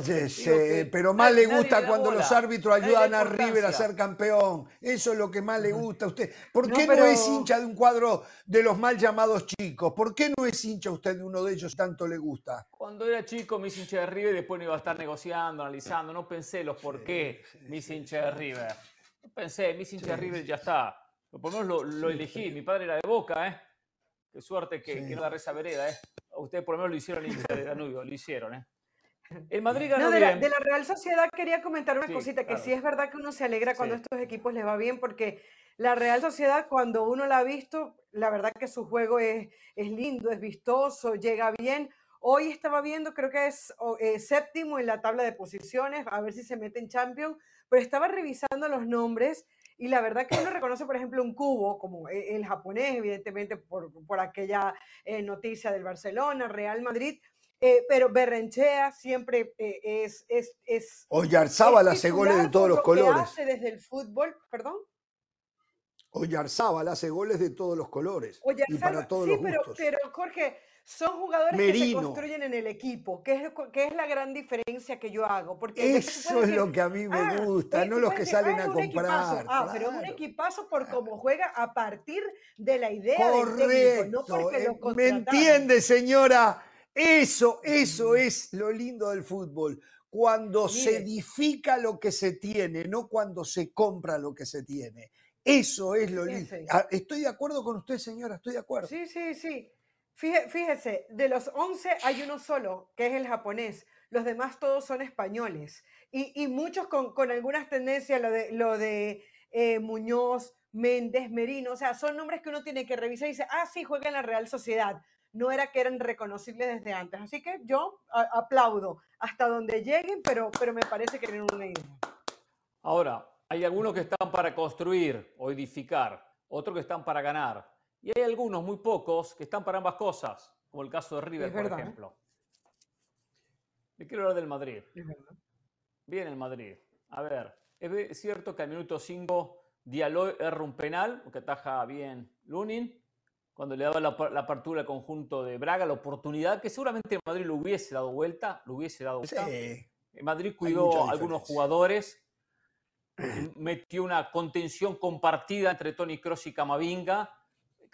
[SPEAKER 1] pero más le gusta cuando los árbitros ayudan a River a ser campeón. Eso es lo que más le gusta a usted. ¿Por qué no, es hincha de un cuadro de los mal llamados chicos? ¿Por qué no es hincha usted de uno de ellos tanto le gusta?
[SPEAKER 2] Cuando era chico me hice hincha de River y después no iba a estar negociando, analizando. No pensé los por qué me hice hincha de River. No pensé, me hice hincha de River y ya está. Por lo menos lo elegí. Mi padre era de Boca, ¿eh? Qué suerte que, no la reza vereda, ¿eh? Ustedes por lo menos lo hicieron en de Danubio, lo hicieron, ¿eh? El Madrid ganó
[SPEAKER 3] de, La, de la Real Sociedad quería comentar una cosita, que sí es verdad que uno se alegra cuando estos equipos les va bien, porque la Real Sociedad, cuando uno la ha visto, la verdad que su juego es, es lindo, es vistoso, llega bien. Hoy estaba viendo, creo que es eh, séptimo en la tabla de posiciones, a ver si se mete en Champions, pero estaba revisando los nombres y la verdad que uno reconoce, por ejemplo, un cubo, como e, el japonés, evidentemente por, por aquella eh, noticia del Barcelona, Real Madrid, eh, pero Berrenchea siempre eh, es, es, es...
[SPEAKER 1] Oyarzábal hace goles de todos los colores.
[SPEAKER 3] hace desde el fútbol, perdón.
[SPEAKER 1] Oyarzábal hace goles de todos los colores. y para todos
[SPEAKER 3] sí,
[SPEAKER 1] los
[SPEAKER 3] pero, pero Jorge, son jugadores que se construyen en el equipo, que es, que es la gran diferencia que yo hago. Porque
[SPEAKER 1] Eso es lo que a mí me ah, gusta, no los que salen a comprar.
[SPEAKER 3] Ah, pero un equipazo por cómo juega a partir de la idea Correcto. del técnico, no porque lo
[SPEAKER 1] eh, ¿Me entiende, señora? Eso, eso es lo lindo del fútbol. Cuando se edifica lo que se tiene, no cuando se compra lo que se tiene. Eso es lo lindo. Ah, estoy de acuerdo con usted, señora, estoy de acuerdo.
[SPEAKER 3] Sí, sí, sí. Fíjese, de los 11 hay uno solo, que es el japonés. Los demás todos son españoles. Y, muchos con, algunas tendencias, lo de, lo de eh, Muñoz, Méndez, Merino. O sea, son nombres que uno tiene que revisar y dice, ah, sí, juega en la Real Sociedad. No era que eran reconocibles desde antes. Así que yo aplaudo hasta donde lleguen, pero, pero me parece que tienen una idea.
[SPEAKER 2] Ahora, hay algunos que están para construir o edificar, otros que están para ganar. Y hay algunos, muy pocos, que están para ambas cosas, como el caso de River, por ¿eh? ejemplo. Le quiero hablar del Madrid. Bien el Madrid. A ver, es cierto que al minuto 5 Diallo erra un penal, que ataja bien Lunin, cuando le daba la, apertura al conjunto de Braga, la oportunidad que seguramente el Madrid lo hubiese dado vuelta, lo hubiese dado vuelta. Sí. Madrid cuidó a algunos jugadores, metió una contención compartida entre Tony Cross y Camavinga,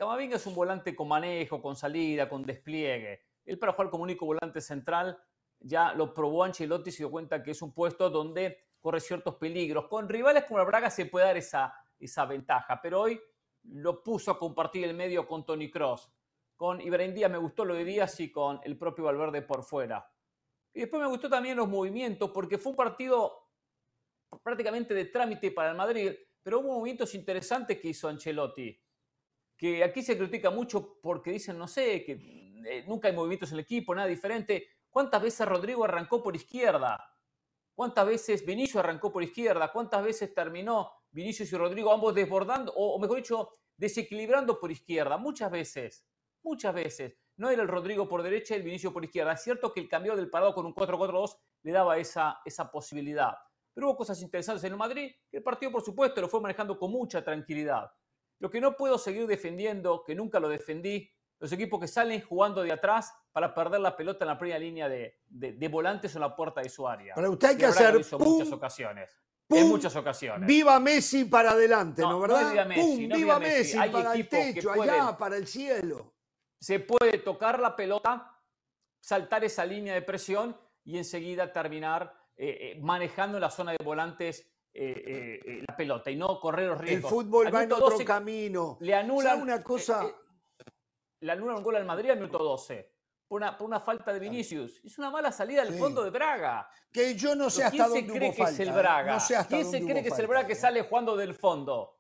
[SPEAKER 2] Camavinga es un volante con manejo, con salida, con despliegue. Él para jugar como único volante central ya lo probó Ancelotti y se dio cuenta que es un puesto donde corre ciertos peligros. Con rivales como la Braga se puede dar esa, esa ventaja, pero hoy lo puso a compartir el medio con Tony Cross. Con Ibrahim Díaz me gustó lo de Díaz y con el propio Valverde por fuera. Y después me gustó también los movimientos, porque fue un partido prácticamente de trámite para el Madrid, pero hubo movimientos interesantes que hizo Ancelotti que aquí se critica mucho porque dicen, no sé, que eh, nunca hay movimientos en el equipo, nada diferente. ¿Cuántas veces Rodrigo arrancó por izquierda? ¿Cuántas veces Vinicius arrancó por izquierda? ¿Cuántas veces terminó Vinicius y Rodrigo ambos desbordando, o, mejor dicho, desequilibrando por izquierda? Muchas veces, muchas veces. No era el Rodrigo por derecha y el Vinicius por izquierda. Es cierto que el cambio del parado con un 4-4-2 le daba esa, esa posibilidad. Pero hubo cosas interesantes en el Madrid, que el partido, por supuesto, lo fue manejando con mucha tranquilidad. Lo que no puedo seguir defendiendo, que nunca lo defendí, los equipos que salen jugando de atrás para perder la pelota en la primera línea de, volantes o en la puerta de su área.
[SPEAKER 1] Pero usted hay que hacer
[SPEAKER 2] muchas ocasiones. en muchas ocasiones.
[SPEAKER 1] Viva Messi para adelante, ¿no, verdad? viva Messi, viva, Messi, para el techo, allá, para el cielo.
[SPEAKER 2] Se puede tocar la pelota, saltar esa línea de presión y enseguida terminar eh, eh, manejando la zona de volantes eh, eh, eh, la pelota y no correr los riesgos.
[SPEAKER 1] El fútbol va en otro camino.
[SPEAKER 2] Le anulan una cosa. le anulan un gol al Madrid al minuto 12. por una, falta de Vinicius. Es una mala salida del fondo de Braga.
[SPEAKER 1] Que yo no sé hasta dónde
[SPEAKER 2] se cree que es el Braga? ¿Quién se cree que es el Braga que sale jugando del fondo?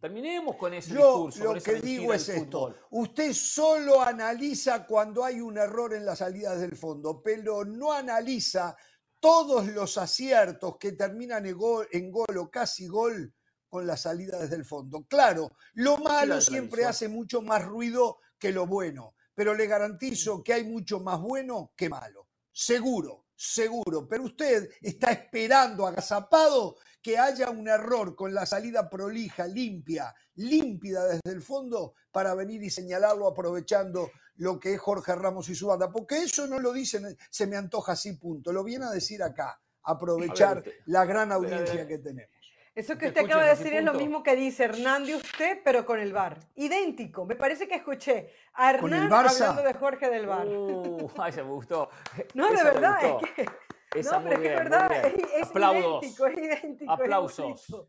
[SPEAKER 2] Terminemos con ese
[SPEAKER 1] Yo Lo que digo es esto. Usted solo analiza cuando hay un error en las salidas del fondo, pero no analiza todos los aciertos que terminan en gol, en gol o casi gol con la salida desde el fondo. Claro, lo malo siempre hace mucho más ruido que lo bueno, pero le garantizo que hay mucho más bueno que malo. Seguro, seguro. Pero usted está esperando agazapado que haya un error con la salida prolija, limpia, límpida desde el fondo para venir y señalarlo aprovechando lo que es Jorge Ramos y su banda. Porque eso no lo dicen, se me antoja así, punto. Lo viene a decir acá, aprovechar la gran audiencia que tenemos.
[SPEAKER 3] Eso que usted acaba de decir es lo mismo que dice Hernán usted, pero con el bar. Idéntico. Me parece que escuché a Hernán hablando de Jorge del bar.
[SPEAKER 2] Uh, ay, se me gustó.
[SPEAKER 3] No, de verdad, es que no, pero es que es verdad, es, idéntico, es idéntico.
[SPEAKER 2] Aplausos.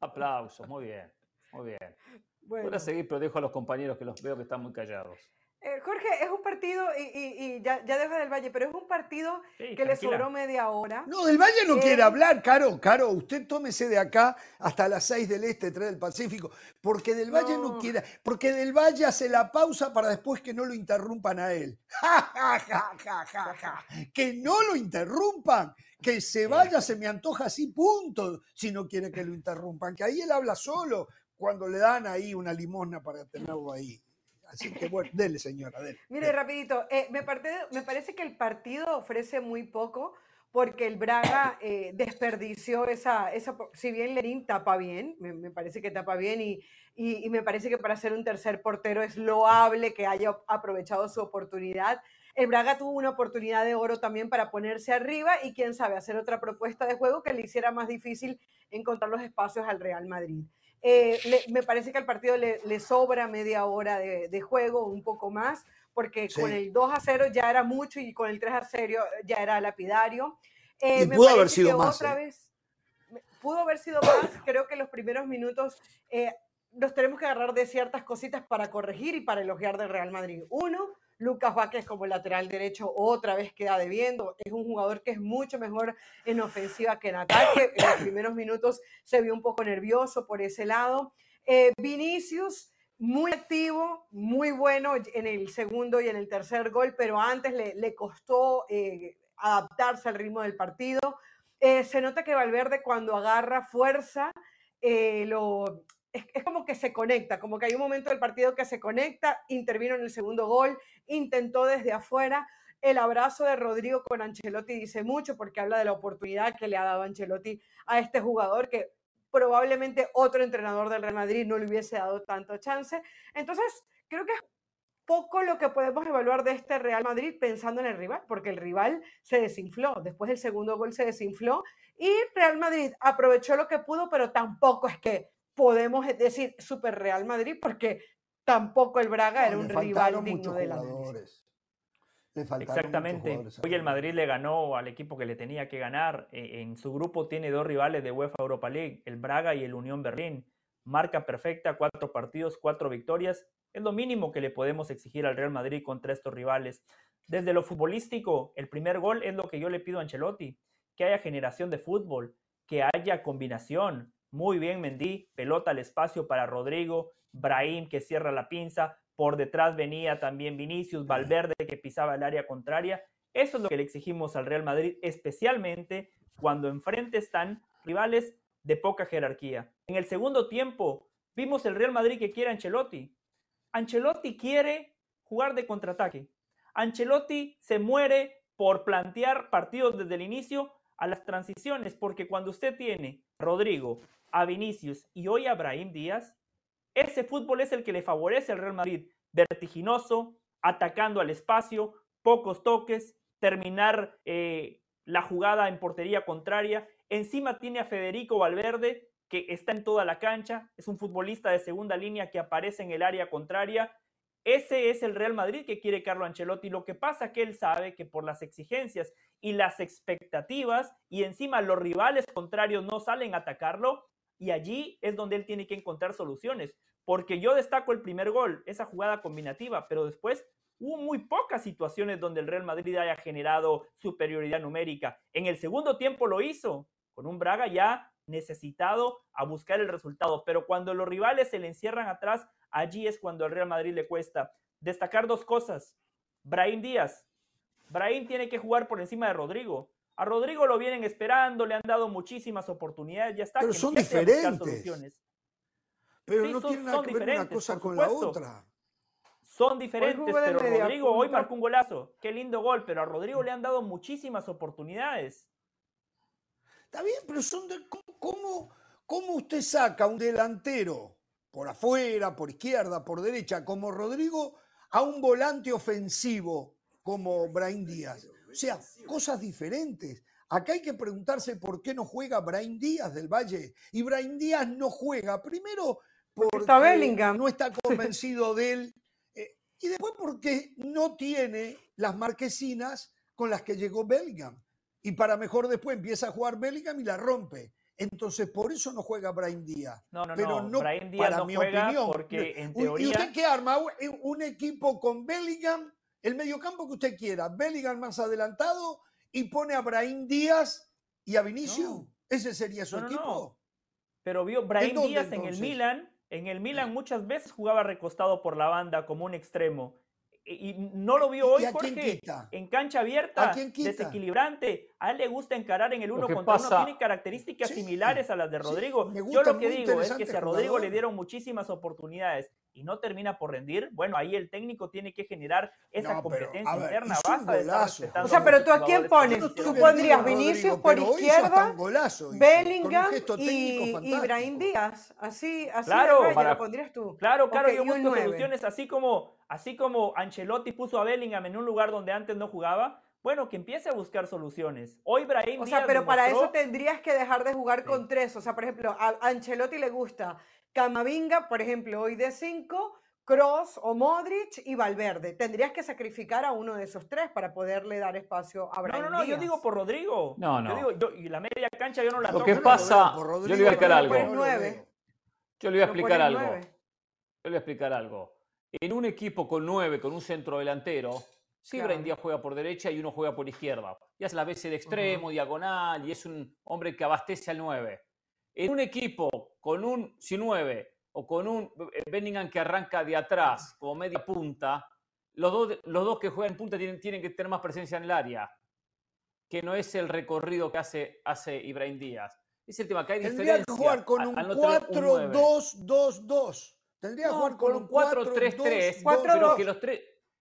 [SPEAKER 2] Aplausos, muy bien, muy bien. Bueno. Voy a seguir, pero dejo a los compañeros que los veo que están muy callados.
[SPEAKER 3] Eh, Jorge, es un partido, y, ya, ya dejo del Valle, pero es un partido que le sobró media hora.
[SPEAKER 1] No, del Valle no quiere hablar, Caro, Caro, usted tómese de acá hasta las 6 del Este, 3 del Pacífico, porque del Valle no, quiere, porque del Valle hace la pausa para después que no lo interrumpan a él. que no lo interrumpan, que se vaya, se me antoja así, punto, si no quiere que lo interrumpan, que ahí él habla solo cuando le dan ahí una limosna para tenerlo ahí. Así que bueno, dele señora, dele.
[SPEAKER 3] Mire, rapidito, eh, me, me, parece que el partido ofrece muy poco porque el Braga eh, desperdició esa, esa, si bien Lerín tapa bien, me, parece que tapa bien y, y, me parece que para ser un tercer portero es loable que haya aprovechado su oportunidad. El Braga tuvo una oportunidad de oro también para ponerse arriba y quién sabe hacer otra propuesta de juego que le hiciera más difícil encontrar los espacios al Real Madrid. Eh, me parece que al partido le, sobra media hora de, juego, un poco más, porque con el 2 a 0 ya era mucho y con el 3 a 0 ya era lapidario.
[SPEAKER 1] Eh, pudo haber sido más. Otra
[SPEAKER 3] ¿eh? vez, pudo haber sido más. Creo que los primeros minutos nos tenemos que agarrar de ciertas cositas para corregir y para elogiar del Real Madrid. Uno, Lucas Vázquez como lateral derecho otra vez queda debiendo. Es un jugador que es mucho mejor en ofensiva que en ataque. En los primeros minutos se vio un poco nervioso por ese lado. Eh, Vinicius, muy activo, muy bueno en el segundo y en el tercer gol, pero antes le, costó eh, adaptarse al ritmo del partido. Eh, se nota que Valverde cuando agarra fuerza, lo, es, como que se conecta, como que hay un momento del partido que se conecta, intervino en el segundo gol, intentó desde afuera. El abrazo de Rodrigo con Ancelotti dice mucho porque habla de la oportunidad que le ha dado Ancelotti a este jugador que probablemente otro entrenador del Real Madrid no le hubiese dado tanto chance. Entonces, creo que es poco lo que podemos evaluar de este Real Madrid pensando en el rival, porque el rival se desinfló, después del segundo gol se desinfló y Real Madrid aprovechó lo que pudo, pero tampoco es que podemos decir Super Real Madrid porque tampoco el Braga era un rival digno de la
[SPEAKER 4] Exactamente. Hoy el Madrid le ganó al equipo que le tenía que ganar. E, en su grupo tiene dos rivales de UEFA Europa League, el Braga y el Unión Berlín. Marca perfecta, cuatro partidos, cuatro victorias. Es lo mínimo que le podemos exigir al Real Madrid contra estos rivales. Desde lo futbolístico, el primer gol es lo que yo le pido a Ancelotti, que haya generación de fútbol, que haya combinación, muy bien Mendy, pelota al espacio para Rodrigo, Brahim que cierra la pinza, por detrás venía también Vinicius, Valverde que pisaba el área contraria. Eso es lo que le exigimos al Real Madrid, especialmente cuando enfrente están rivales de poca jerarquía. En el segundo tiempo vimos el Real Madrid que quiere Ancelotti. Ancelotti quiere jugar de contraataque. Ancelotti se muere por plantear partidos desde el inicio a las transiciones, porque cuando usted tiene Rodrigo, a Vinicius y hoy a Brahim Díaz, ese fútbol es el que le favorece al Real Madrid. Vertiginoso, atacando al espacio, pocos toques, terminar eh, la jugada en portería contraria. Encima tiene a Federico Valverde, que está en toda la cancha, es un futbolista de segunda línea que aparece en el área contraria ese es el Real Madrid que quiere Carlo Ancelotti. Lo que pasa es que él sabe que por las exigencias y las expectativas y encima los rivales contrarios no salen a atacarlo y allí es donde él tiene que encontrar soluciones. Porque yo destaco el primer gol, esa jugada combinativa, pero después Hubo muy pocas situaciones donde el Real Madrid haya generado superioridad numérica. En el segundo tiempo lo hizo, con un Braga ya necesitado a buscar el resultado. Pero cuando los rivales se le encierran atrás, allí es cuando al Real Madrid le cuesta. Destacar dos cosas. Brahim Díaz. Brahim tiene que jugar por encima de Rodrigo. A Rodrigo lo vienen esperando, le han dado muchísimas oportunidades, ya está.
[SPEAKER 1] Pero son diferentes. Pero no tienen nada que ver una cosa con la otra.
[SPEAKER 4] Son diferentes, pero Rodrigo hoy marcó un golazo. Qué lindo gol, pero a Rodrigo le han dado muchísimas oportunidades.
[SPEAKER 1] Está bien, pero son de, ¿cómo, ¿cómo usted saca un delantero por afuera, por izquierda, por derecha, como Rodrigo, a un volante ofensivo como Brain Díaz? O sea, cosas diferentes. Acá hay que preguntarse por qué no juega Brain Díaz del Valle. Y Brain Díaz no juega, primero porque no está convencido de él, eh, y después porque no tiene las marquesinas con las que llegó Bellingham. Y para mejor después empieza a jugar Bellingham y la rompe. Entonces, por eso no juega Brian Díaz.
[SPEAKER 4] No, no, Pero no. Brian Díaz no juega porque en teoría...
[SPEAKER 1] ¿Y usted qué arma? Un equipo con Bellingham, el mediocampo que usted quiera, Bellingham más adelantado y pone a Brian Díaz y a Vinicius. ¿Ese sería su equipo?
[SPEAKER 4] Pero vio Brian Díaz en el Milan. En el Milan muchas veces jugaba recostado por la banda como un extremo y no lo vio hoy, Jorge, en cancha abierta, desequilibrante. A él le gusta encarar en el uno contra uno, tiene características similares a las de Rodrigo. Yo lo que digo es que si a Rodrigo le dieron muchísimas oportunidades y no termina por rendir, bueno, ahí el técnico tiene que generar esa competencia interna.
[SPEAKER 3] Basta O sea, pero tú a quién pones? Tú pondrías Vinicius por izquierda, Bellingham y, Ibrahim Díaz. Así, así
[SPEAKER 4] claro,
[SPEAKER 3] para, lo pondrías tú.
[SPEAKER 4] Claro, claro, yo busco soluciones así como, así como Ancelotti puso a Bellingham en un lugar donde antes no jugaba. Bueno, que empiece a buscar soluciones. Hoy Brahim
[SPEAKER 3] O sea, pero para eso tendrías que dejar de jugar con tres. O sea, por ejemplo, a Ancelotti le gusta Camavinga, por ejemplo, hoy de 5, Cross o Modric y Valverde. Tendrías que sacrificar a uno de esos tres para poderle dar espacio a Brian
[SPEAKER 4] No, no, no, yo digo por Rodrigo.
[SPEAKER 2] No, no.
[SPEAKER 4] Yo digo, y la media cancha yo no la
[SPEAKER 2] Lo que pasa, yo le voy a explicar algo. Yo le voy a explicar algo. Yo le voy a explicar algo. En un equipo con nueve, con un centro delantero, sí, claro. Díaz juega por derecha y uno juega por izquierda. Y hace la veces de extremo, diagonal, y es un hombre que abastece al nueve. En un equipo con un sin 9 o con un eh, Bellingham que arranca de atrás como media punta, los dos, los dos que juegan punta tienen, tienen que tener más presencia en el área, que no es el recorrido que hace, hace Ibrahim Díaz. Es el tema que hay
[SPEAKER 1] Tendría que jugar con un 4-2-2-2. Tendría que jugar con, un 4-3-3,
[SPEAKER 2] pero que los tres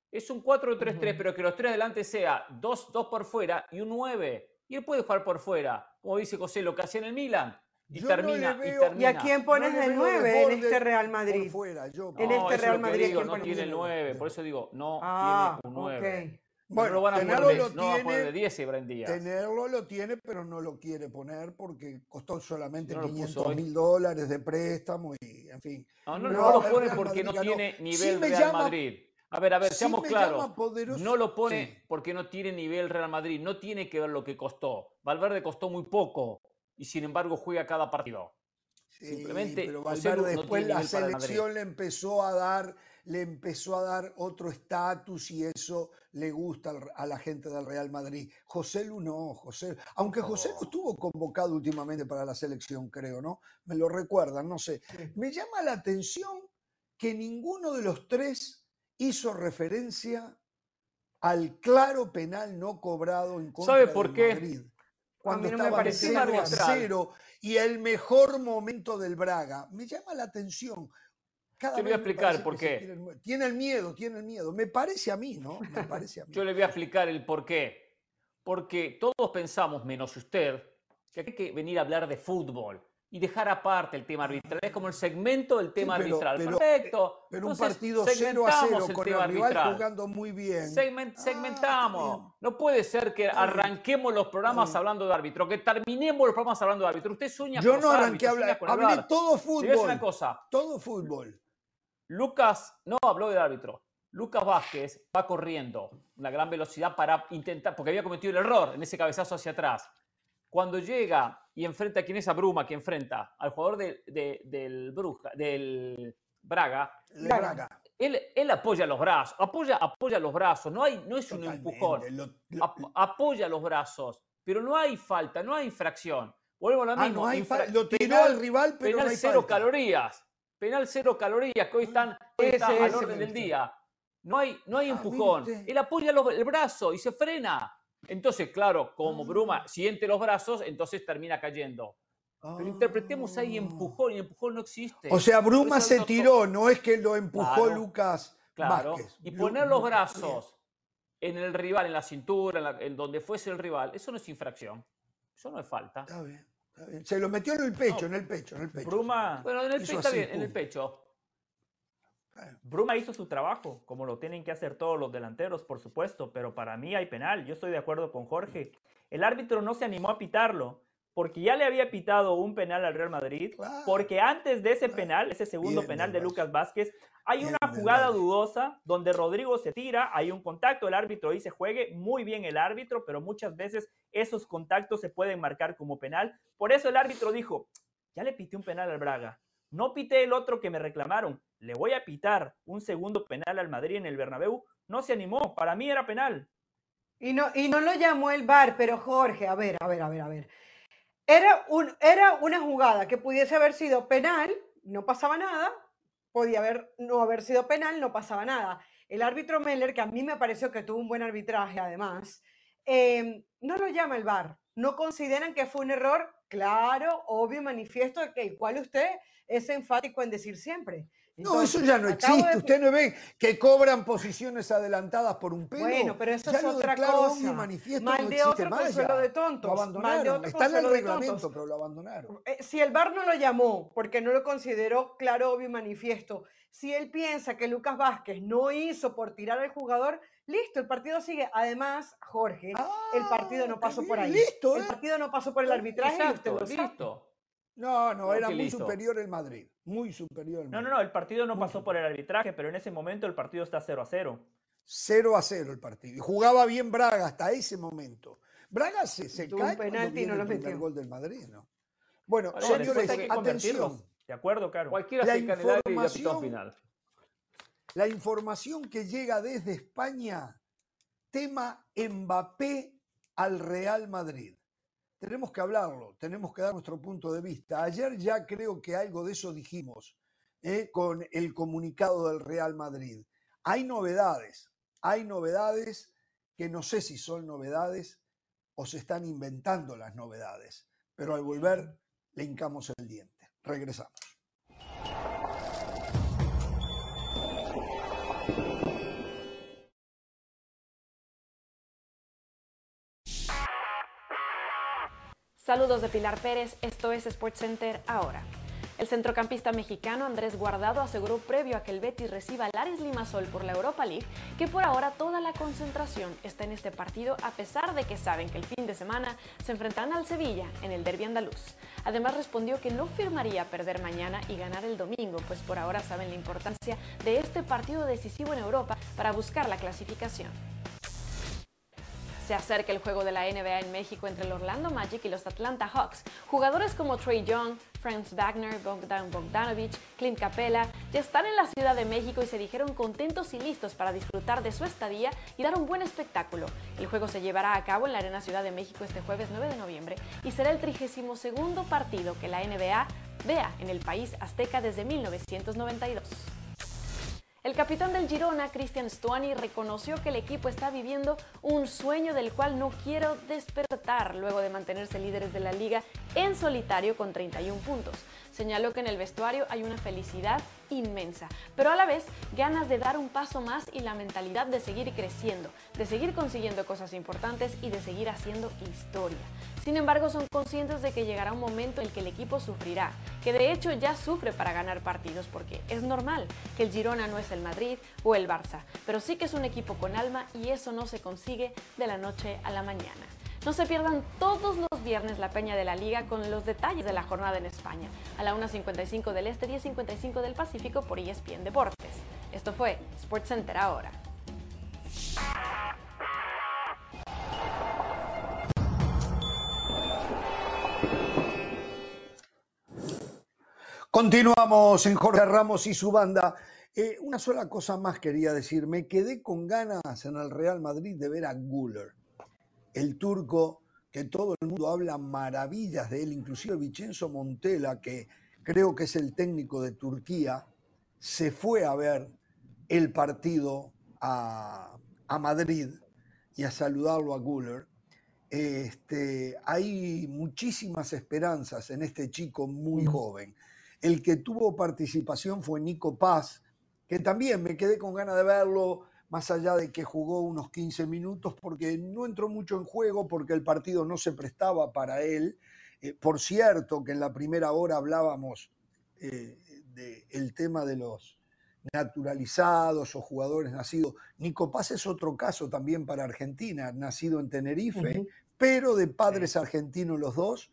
[SPEAKER 2] es un 4-3-3, pero que los tres adelante sea dos, dos por fuera y un 9. Y él puede jugar por fuera, como dice José, lo que hacía en el Milan. Y termina, y,
[SPEAKER 3] a quién pones el 9 en este Real Madrid?
[SPEAKER 2] en este Real Madrid. no tiene el 9, por eso digo, no ah, tiene un 9. Bueno, lo van a tenerlo poner, lo no tiene, poner de 10 y
[SPEAKER 1] Tenerlo lo tiene, pero no lo quiere poner porque costó solamente 500 mil dólares de préstamo y, en fin.
[SPEAKER 2] No, no, no, lo pone porque no tiene nivel Real Madrid. A ver, a ver, seamos claros. No lo pone porque no tiene nivel Real Madrid. No tiene que ver lo que costó. Valverde costó muy poco y sin embargo juega cada partido.
[SPEAKER 1] Simplemente pero Valverde después la selección le empezó a dar le empezó a dar otro estatus y eso le gusta a la gente del Real Madrid. José Lu no, José, aunque José no estuvo convocado últimamente para la selección, creo, ¿no? Me lo recuerdan, no sé. Me llama la atención que ninguno de los tres hizo referencia al claro penal no cobrado en contra ¿Sabe por qué? Madrid cuando no estaba 0 a 0 y el mejor momento del Braga. Me llama la atención.
[SPEAKER 2] Cada Te voy a explicar por qué.
[SPEAKER 1] Tiene el miedo, tiene el miedo. Me parece a mí, ¿no? Me parece a mí.
[SPEAKER 2] Yo le voy a explicar el por qué. Porque todos pensamos, menos usted, que hay que venir a hablar de fútbol y dejar aparte el tema arbitral. Es como el segmento del tema arbitral. Perfecto.
[SPEAKER 1] Eh, pero un partido 0 a 0 con el rival jugando muy bien.
[SPEAKER 2] Ah, segmentamos. no puede ser que arranquemos los programas hablando de árbitro, que terminemos los programas hablando de árbitro. Usted sueña
[SPEAKER 1] Yo no arranqué hablar, hablé todo fútbol.
[SPEAKER 2] una cosa.
[SPEAKER 1] Todo fútbol.
[SPEAKER 2] Lucas no habló de árbitro. Lucas Vázquez va corriendo una gran velocidad para intentar, porque había cometido el error en ese cabezazo hacia atrás cuando llega y enfrenta a quien es a Bruma, que enfrenta al jugador del, Bruja, del Braga, él, él, apoya los brazos, apoya, apoya los brazos, no, hay, no es un empujón, apoya los brazos, pero no hay falta, no hay infracción. Vuelvo a lo
[SPEAKER 1] ah, No hay lo tiró al rival, pero
[SPEAKER 2] penal
[SPEAKER 1] no hay
[SPEAKER 2] cero calorías, penal cero calorías, que hoy están, al orden del día. No hay, no hay ah, empujón. Él apoya el brazo y se frena. Entonces, claro, como ah. Bruma siente los brazos, entonces termina cayendo. Pero interpretemos ahí empujón y empujón no existe.
[SPEAKER 1] O sea, Bruma se tiró, no es que lo empujó Lucas claro.
[SPEAKER 2] Y poner los brazos en el rival, en la cintura, en, donde fuese el rival, eso no es infracción. Eso no es falta.
[SPEAKER 1] Está bien, Se lo metió en el pecho, en el pecho, en el pecho.
[SPEAKER 4] Bruma.
[SPEAKER 2] Bueno, en el pecho está bien, en el pecho.
[SPEAKER 4] Bruma hizo su trabajo, como lo tienen que hacer todos los delanteros, por supuesto, pero para mí hay penal. Yo estoy de acuerdo con Jorge. El árbitro no se animó a pitarlo porque ya le había pitado un penal al Real Madrid, porque antes de ese penal, ese segundo penal de Lucas Vázquez, hay una jugada dudosa donde Rodrigo se tira, hay un contacto, el árbitro dice juegue, muy bien el árbitro, pero muchas veces esos contactos se pueden marcar como penal. Por eso el árbitro dijo, ya le pité un penal al Braga, no pité el otro que me reclamaron, le voy a pitar un segundo penal al Madrid en el Bernabéu, no se animó, para mí era penal.
[SPEAKER 3] Y no, y no lo llamó el VAR, pero Jorge, a ver, a ver, a ver, a ver. Era, un, era una jugada que pudiese haber sido penal, no pasaba nada, podía haber, no haber sido penal, no pasaba nada. El árbitro Meller, que a mí me pareció que tuvo un buen arbitraje además, em, no lo llama el VAR. No consideran que fue un error claro, obvio, manifiesto, el cual usted es enfático en decir siempre
[SPEAKER 1] no, eso ya no existe. Usted no ve que cobran posiciones adelantadas por un pelo.
[SPEAKER 3] Bueno, pero eso es otra cosa.
[SPEAKER 1] Manifiesto Mal de otro consuelo de tontos. Lo abandonaron. Está en el reglamento, pero lo abandonaron.
[SPEAKER 3] Eh, si el VAR no lo llamó porque no lo consideró claro, obvio y manifiesto, si él piensa que Lucas Vázquez no hizo por tirar al jugador, listo, el partido sigue. Además, Jorge, el partido no ah, pasó por ahí.
[SPEAKER 1] Listo,
[SPEAKER 3] El ¿eh? partido no pasó por el arbitraje
[SPEAKER 2] Exacto, y usted listo.
[SPEAKER 1] No, no, era muy superior el Madrid. Muy superior el
[SPEAKER 4] Madrid. No, no, no, el partido no pasó por el arbitraje, pero en ese momento el partido está 0 a 0.
[SPEAKER 1] 0 a 0 el partido. Y jugaba bien Braga hasta ese momento. Braga se, se cae
[SPEAKER 3] un penalti y no lo metió.
[SPEAKER 1] el gol del Madrid, ¿no? Bueno, señores, atención.
[SPEAKER 4] De acuerdo, claro.
[SPEAKER 2] Cualquiera la se información, final.
[SPEAKER 1] La información que llega desde España, tema Mbappé al Real Madrid tenemos que hablarlo, tenemos que dar nuestro punto de vista. Ayer ya creo que algo de eso dijimos ¿eh? con el comunicado del Real Madrid. Hay novedades, hay novedades que no sé si son novedades o se están inventando las novedades, pero al volver le hincamos el diente. Regresamos.
[SPEAKER 7] Saludos de Pilar Pérez, esto es SportsCenter ahora. El centrocampista mexicano Andrés Guardado aseguró previo a que el Betis reciba al Ares Limasol por la Europa League que por ahora toda la concentración está en este partido a pesar de que saben que el fin de semana se enfrentarán al Sevilla en el derby andaluz. Además respondió que no firmaría perder mañana y ganar el domingo, pues por ahora saben la importancia de este partido decisivo en Europa para buscar la clasificación. Se acerca el juego de la NBA en México entre el Orlando Magic y los Atlanta Hawks. Jugadores como Trey Young, Franz Wagner, Bogdan Bogdanovich, Clint Capella ya están en la Ciudad de México y se dijeron contentos y listos para disfrutar de su estadía y dar un buen espectáculo. El juego se llevará a cabo en la Arena Ciudad de México este jueves 9 de noviembre y será el 32 partido que la NBA vea en el país azteca desde 1992. El capitán del Girona, Cristian Stuani, reconoció que el equipo está viviendo un sueño del cual no quiero despertar luego de mantenerse líderes de la liga en solitario con 31 puntos. Señaló que en el vestuario hay una felicidad inmensa, pero a la vez ganas de dar un paso más y la mentalidad de seguir creciendo, de seguir consiguiendo cosas importantes y de seguir haciendo historia. Sin embargo, son conscientes de que llegará un momento en el que el equipo sufrirá, que de hecho ya sufre para ganar partidos, porque es normal que el Girona no es el Madrid o el Barça, pero sí que es un equipo con alma y eso no se consigue de la noche a la mañana. No se pierdan todos los viernes la Peña de la Liga con los detalles de la jornada en España, a la 1.55 del Este, 10.55 del Pacífico por ESPN Deportes. Esto fue SportsCenter ahora.
[SPEAKER 1] Continuamos en Jorge Ramos y su banda. Eh, una sola cosa más quería decir. Me quedé con ganas en el Real Madrid de ver a Guller, el turco que todo el mundo habla maravillas de él, inclusive Vicenzo Montela, que creo que es el técnico de Turquía, se fue a ver el partido a, a Madrid y a saludarlo a Guller. Este, hay muchísimas esperanzas en este chico muy joven. El que tuvo participación fue Nico Paz, que también me quedé con ganas de verlo, más allá de que jugó unos 15 minutos, porque no entró mucho en juego, porque el partido no se prestaba para él. Eh, por cierto, que en la primera hora hablábamos eh, del tema de los naturalizados o jugadores nacidos. Nico Paz es otro caso también para Argentina, nacido en Tenerife, pero de padres argentinos los dos,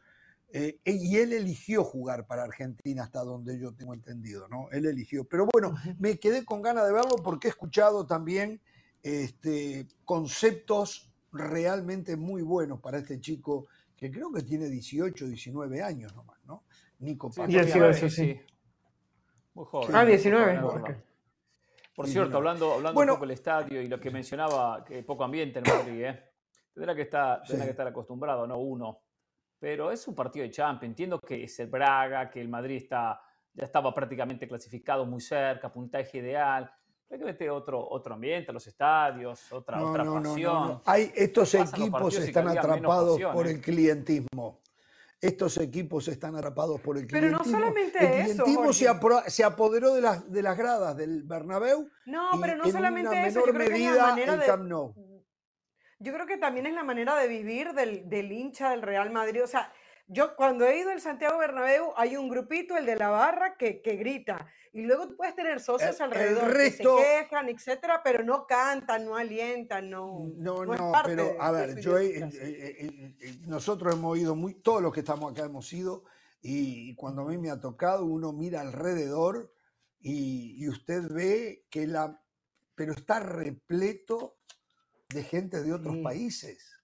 [SPEAKER 1] eh, y él eligió jugar para Argentina hasta donde yo tengo entendido, ¿no? Él eligió. Pero bueno, me quedé con ganas de verlo porque he escuchado también este, conceptos realmente muy buenos para este chico que creo que tiene 18, 19 años nomás, ¿no?
[SPEAKER 3] Nico Paz. 18, sí. Muy joven. Ah, 19.
[SPEAKER 2] Por cierto, hablando, hablando un poco del estadio y lo que mencionaba, que poco ambiente en Madrid, ¿eh? Tendrá que estar, tendrá que estar acostumbrado, ¿no? Uno pero es un partido de Champions. Entiendo que es el Braga, que el Madrid está, ya estaba prácticamente clasificado muy cerca, puntaje ideal. Hay que meter otro, otro ambiente, los estadios, otra, otra pasión.
[SPEAKER 1] Hay, estos equipos están atrapados por el clientismo. Estos equipos están atrapados por el clientismo.
[SPEAKER 3] Pero no solamente
[SPEAKER 1] el clientismo se, se, apoderó de las, de las gradas del Bernabéu.
[SPEAKER 3] No, pero no solamente eso. Yo creo que es la manera de, Camp Nou yo creo que también es la manera de vivir del, del, hincha del Real Madrid. O sea, yo cuando he ido al Santiago Bernabéu hay un grupito, el de la barra, que, que grita. Y luego tú puedes tener socios alrededor que se quejan, etcétera, pero no cantan, no alientan, no.
[SPEAKER 1] No, no, pero a ver, yo nosotros hemos ido muy, todos los que estamos acá hemos ido, y cuando a mí me ha tocado, uno mira alrededor y, y usted ve que la. Pero está repleto de gente de otros países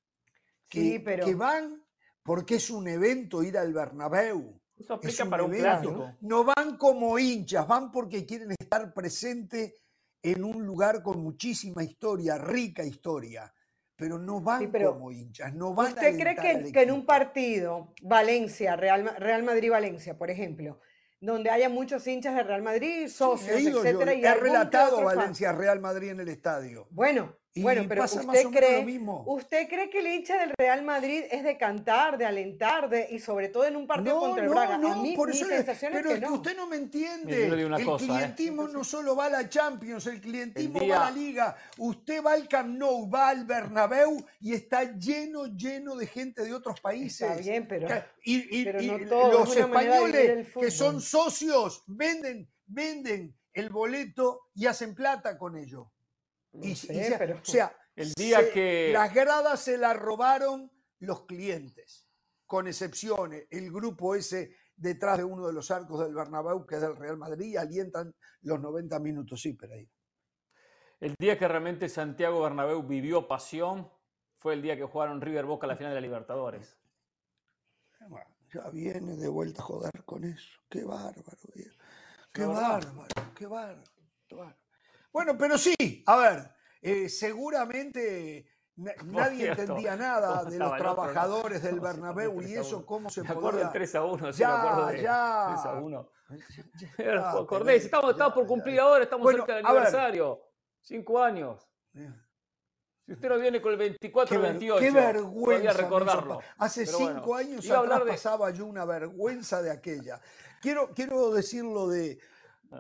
[SPEAKER 1] que, que, van porque es un evento ir al Bernabéu.
[SPEAKER 2] Eso aplica para un clásico.
[SPEAKER 1] No van como hinchas, van porque quieren estar presentes en un lugar con muchísima historia, rica historia, pero no van como hinchas, no van
[SPEAKER 3] ¿Usted cree que, que, en un partido, Valencia, Real, Real Madrid-Valencia, por ejemplo, donde haya muchos hinchas de Real Madrid, socios, etcétera.
[SPEAKER 1] y he relatado Valencia Real Madrid en el estadio.
[SPEAKER 3] Bueno, bueno, pero usted cree, usted cree que el hincha del Real Madrid es de cantar, de alentar, de, y sobre todo en un partido contra el Braga. No, a mí, por eso
[SPEAKER 1] pero es que, usted no me entiende. el ¿eh? clientismo no solo va a la Champions, el clientismo va a la Liga. Usted va al Camp Nou, va al Bernabéu y está lleno, lleno de gente de otros países.
[SPEAKER 3] Está bien, pero,
[SPEAKER 1] y, los españoles que son socios venden, venden el boleto y hacen plata con ello y, O sea, el día que las gradas se las robaron los clientes, con excepciones. El grupo ese detrás de uno de los arcos del Bernabéu, que es del Real Madrid, alientan los 90 minutos, sí, pero ahí.
[SPEAKER 2] El día que realmente Santiago Bernabéu vivió pasión fue el día que jugaron River Boca la final de la Libertadores.
[SPEAKER 1] ya viene de vuelta a joder con eso. Qué bárbaro, Qué bárbaro, qué bárbaro. Bueno, pero sí, a ver, eh, seguramente nadie entendía nada de los trabajadores del Bernabéu y eso cómo se
[SPEAKER 2] me acuerdo del 3 a 1, sí, me acuerdo de 3 a 1. Acordé, estamos, estamos por cumplir ahora, estamos cerca del aniversario. Cinco años. Si usted no viene con el 24 28,
[SPEAKER 1] qué vergüenza. recordarlo. Hace cinco años atrás pasaba yo una vergüenza de aquella. Quiero, quiero decirlo de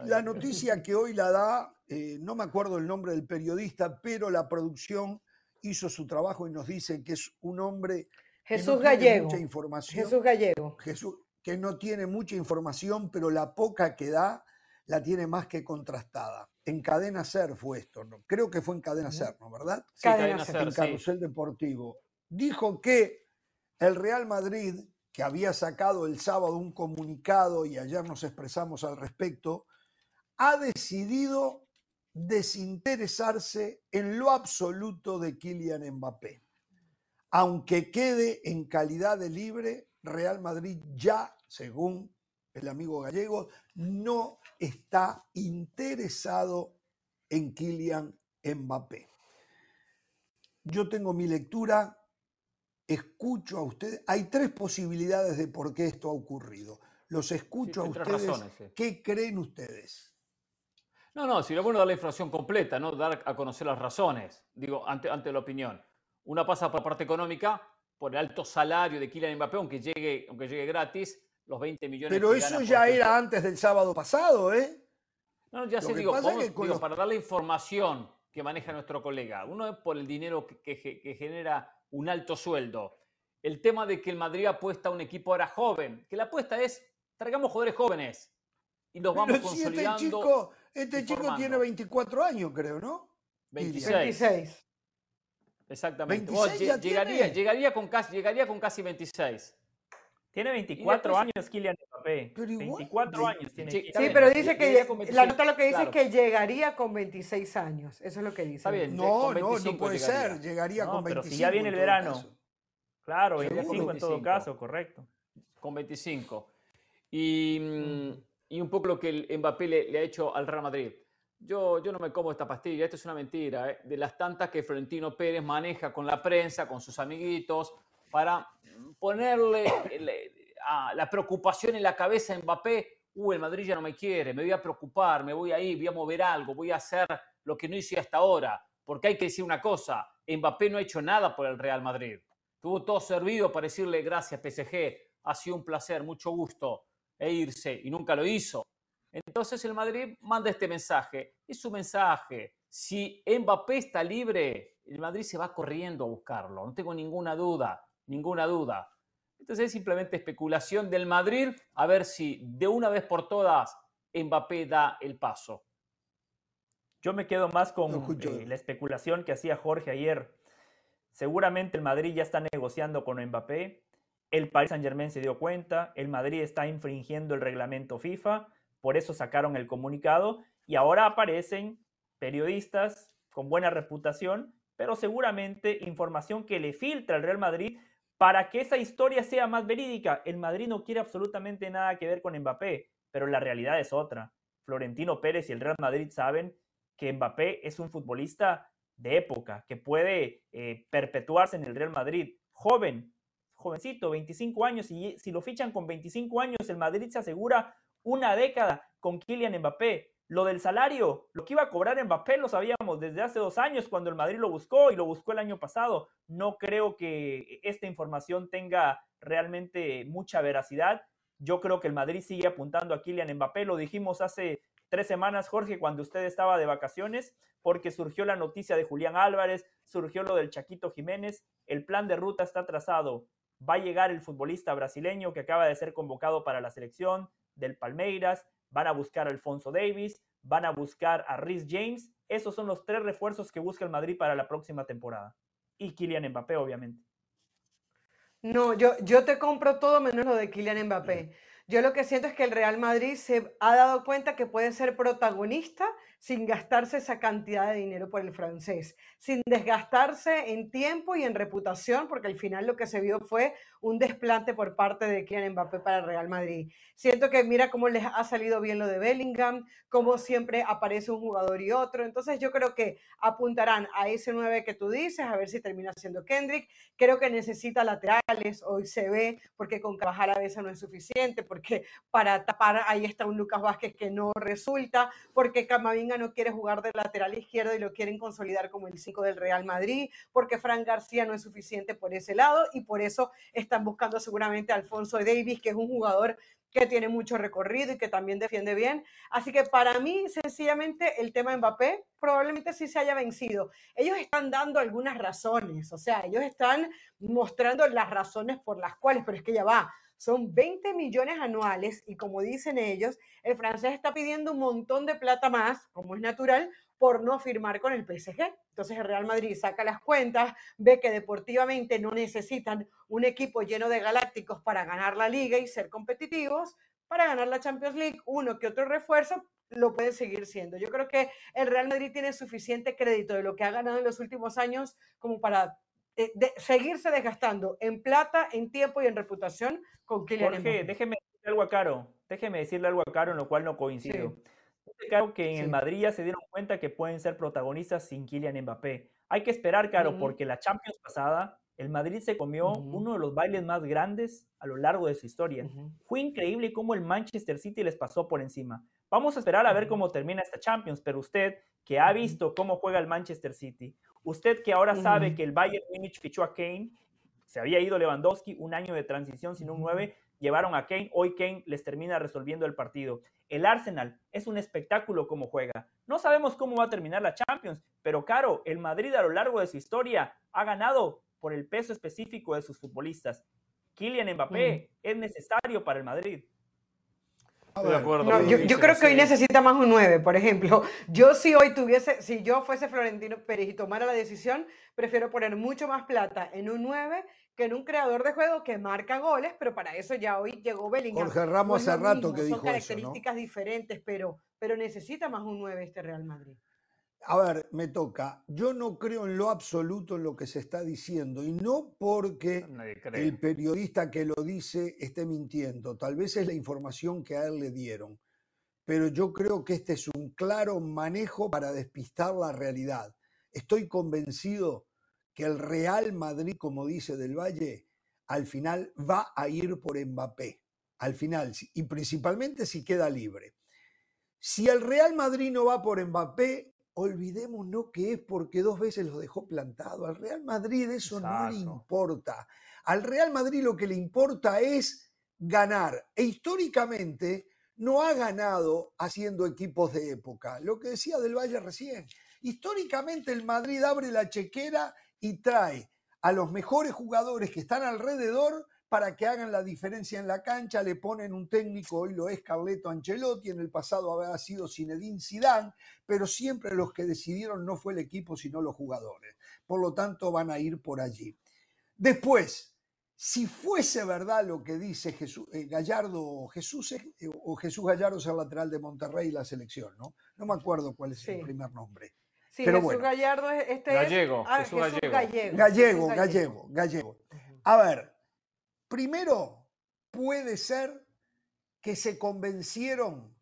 [SPEAKER 1] la noticia que hoy la da eh, no me acuerdo el nombre del periodista, pero la producción hizo su trabajo y nos dice que es un hombre
[SPEAKER 3] Jesús que no Gallego. Tiene
[SPEAKER 1] mucha información.
[SPEAKER 3] Jesús Gallego.
[SPEAKER 1] Jesús, que no tiene mucha información, pero la poca que da la tiene más que contrastada. En Cadena Ser fue esto, ¿no? creo que fue en Cadena Ser, ¿no? ¿Verdad?
[SPEAKER 2] Sí, Cadena Ser,
[SPEAKER 1] en Carrusel Deportivo. Dijo que el Real Madrid, que había sacado el sábado un comunicado y ayer nos expresamos al respecto, ha decidido desinteresarse en lo absoluto de Kylian Mbappé. Aunque quede en calidad de libre, Real Madrid ya, según el amigo gallego, no está interesado en Kylian Mbappé. Yo tengo mi lectura, escucho a ustedes. Hay tres posibilidades de por qué esto ha ocurrido. Los escucho a ustedes. ¿Qué creen ustedes?
[SPEAKER 2] No, no, si lo bueno dar la información completa, ¿no? Dar a conocer las razones, digo, ante, ante la opinión. Una pasa por la parte económica, por el alto salario de Kylian Mbappé, aunque llegue, aunque llegue gratis, los 20 millones.
[SPEAKER 1] Pero eso ya era antes del sábado pasado, ¿eh?
[SPEAKER 2] No, ya se digo, para dar la información que maneja nuestro colega. Uno es por el dinero que, genera un alto sueldo. El tema de que el Madrid apuesta a un equipo ahora joven, que la apuesta es, traigamos jugadores jóvenes y los vamos este consolidando.
[SPEAKER 1] este chico, este chico tiene 24 años, creo, ¿no?
[SPEAKER 2] 26. Exactamente. llegaría, llegaría, con casi, llegaría con casi 26.
[SPEAKER 4] Tiene 24 años Kylian Mbappé. 24 años tiene.
[SPEAKER 3] Sí, pero dice que la nota lo que dice es que llegaría con 26 años. Eso es lo que dice.
[SPEAKER 1] no, no, no puede ser. Llegaría con 25. Pero
[SPEAKER 4] si ya viene el verano. Claro, 25 en todo caso, correcto.
[SPEAKER 2] Con 25. Y, mm, y un poco lo que el Mbappé le, ha hecho al Real Madrid. Yo, yo no me como esta pastilla, esto es una mentira, ¿eh? de las tantas que Florentino Pérez maneja con la prensa, con sus amiguitos, para ponerle la preocupación en la cabeza a Mbappé, uh, el Madrid ya no me quiere, me voy a preocupar, me voy a ir, voy a mover algo, voy a hacer lo que no hice hasta ahora. Porque hay que decir una cosa, Mbappé no ha hecho nada por el Real Madrid. Tuvo todo servido para decirle gracias PSG, ha sido un placer, mucho gusto, e irse, y nunca lo hizo. Entonces el Madrid manda este mensaje, es su mensaje. Si Mbappé está libre, el Madrid se va corriendo a buscarlo, no tengo ninguna duda ninguna duda. Entonces es simplemente especulación del Madrid a ver si de una vez por todas Mbappé da el paso.
[SPEAKER 4] Yo me quedo más con eh, la especulación que hacía Jorge ayer. Seguramente el Madrid ya está negociando con Mbappé. El Paris Saint Germain se dio cuenta. El Madrid está infringiendo el reglamento FIFA. Por eso sacaron el comunicado. Y ahora aparecen periodistas con buena reputación, pero seguramente información que le filtra al Real Madrid para que esa historia sea más verídica. El Madrid no quiere absolutamente nada que ver con Mbappé, pero la realidad es otra. Florentino Pérez y el Real Madrid saben que Mbappé es un futbolista de época, que puede eh, perpetuarse en el Real Madrid. Joven, jovencito, 25 años, y si lo fichan con 25 años, el Madrid se asegura una década con Kylian Mbappé. Lo del salario, lo que iba a cobrar Mbappé lo sabíamos desde hace dos años cuando el Madrid lo buscó y lo buscó el año pasado. No creo que esta información tenga realmente mucha veracidad. Yo creo que el Madrid sigue apuntando a Kylian Mbappé. Lo dijimos hace tres semanas, Jorge, cuando usted estaba de vacaciones, porque surgió la noticia de Julián Álvarez, surgió lo del Chaquito Jiménez. El plan de ruta está trazado. Va a llegar el futbolista brasileño que acaba de ser convocado para la selección del Palmeiras van a buscar a Alfonso Davis, van a buscar a Rhys James. Esos son los tres refuerzos que busca el Madrid para la próxima temporada. Y Kylian Mbappé, obviamente.
[SPEAKER 3] No, yo, yo te compro todo menos lo de Kylian Mbappé. Yo lo que siento es que el Real Madrid se ha dado cuenta que puede ser protagonista sin gastarse esa cantidad de dinero por el francés, sin desgastarse en tiempo y en reputación, porque al final lo que se vio fue un desplante por parte de Kylian Mbappé para el Real Madrid. Siento que mira cómo les ha salido bien lo de Bellingham, cómo siempre aparece un jugador y otro. Entonces yo creo que apuntarán a ese 9 que tú dices, a ver si termina siendo Kendrick. Creo que necesita laterales, hoy se ve, porque con Carvajal a veces no es suficiente, porque para tapar ahí está un Lucas Vázquez que no resulta, porque No quiere jugar de lateral izquierdo y lo quieren consolidar como el 5 del Real Madrid, porque Fran García no es suficiente por ese lado y por eso están buscando seguramente a Alfonso Davis, que es un jugador que tiene mucho recorrido y que también defiende bien. Así que para mí, sencillamente, el tema Mbappé probablemente sí se haya vencido. Ellos están dando algunas razones, o sea, ellos están mostrando las razones por las cuales, pero es que ya va, son 20 millones anuales y como dicen ellos, el francés está pidiendo un montón de plata más, como es natural, por no firmar con el PSG. Entonces el Real Madrid saca las cuentas, ve que deportivamente no necesitan un equipo lleno de galácticos para ganar la liga y ser competitivos, para ganar la Champions League, uno que otro refuerzo lo puede seguir siendo. Yo creo que el Real Madrid tiene suficiente crédito de lo que ha ganado en los últimos años como para eh, seguirse desgastando en plata, en tiempo y en reputación con Kylian
[SPEAKER 4] Jorge, déjeme algo a Caro. Déjeme decirle algo a Caro en lo cual no coincido. Caro que en el Madrid ya se dieron cuenta que pueden ser protagonistas sin Kylian Mbappé. Hay que esperar, Caro, porque la Champions pasada el Madrid se comió uno de los bailes más grandes a lo largo de su historia. Fue increíble cómo el Manchester City les pasó por encima. Vamos a esperar a ver cómo termina esta Champions, pero usted que ha visto cómo juega el Manchester City, usted que ahora sabe que el Bayern Munich fichó a Kane, se había ido Lewandowski, un año de transición sin un 9, llevaron a Kane, hoy Kane les termina resolviendo el partido. El Arsenal es un espectáculo como juega. No sabemos cómo va a terminar la Champions, pero caro, el Madrid a lo largo de su historia ha ganado por el peso específico de sus futbolistas. Kylian Mbappé es necesario para el Madrid.
[SPEAKER 3] Yo, creo que hoy necesita más un 9, por ejemplo. Yo si hoy tuviese, si yo fuese Florentino Pérez y tomara la decisión, prefiero poner mucho más plata en un 9 que en un creador de juego que marca goles, pero para eso ya hoy llegó Bellingham.
[SPEAKER 1] Jorge Ramos hace rato que dijo
[SPEAKER 3] Son características diferentes, pero, pero necesita más un 9 este Real Madrid.
[SPEAKER 1] A ver, me toca. Yo no creo en lo absoluto en lo que se está diciendo y no porque el periodista que lo dice esté mintiendo. Tal vez es la información que a él le dieron. Pero yo creo que este es un claro manejo para despistar la realidad. Estoy convencido que el Real Madrid, como dice Del Valle, al final va a ir por Mbappé. Al final, y principalmente si queda libre. Si el Real Madrid no va por Mbappé, olvidémonos que es porque dos veces lo dejó plantado. Al Real Madrid eso no le importa. Al Real Madrid lo que le importa es ganar. E históricamente no ha ganado haciendo equipos de época. Lo que decía Del Valle recién. Históricamente el Madrid abre la chequera y trae a los mejores jugadores que están alrededor para que hagan la diferencia en la cancha, le ponen un técnico, hoy lo es Carleto Ancelotti, en el pasado había sido Zinedine Zidane, pero siempre los que decidieron no fue el equipo, sino los jugadores. Por lo tanto, van a ir por allí. Después, si fuese verdad lo que dice Jesús, eh, Gallardo Jesús eh, o Jesús Gallardo es el lateral de Monterrey y la selección, ¿no? No me acuerdo cuál es el primer nombre.
[SPEAKER 3] Sí, Jesús Gallardo, este
[SPEAKER 2] Gallego,
[SPEAKER 3] es... Ah,
[SPEAKER 2] Jesús Gallego.
[SPEAKER 3] Gallego.
[SPEAKER 1] Gallego, Gallego, Gallego. A ver, Primero, puede ser que se convencieron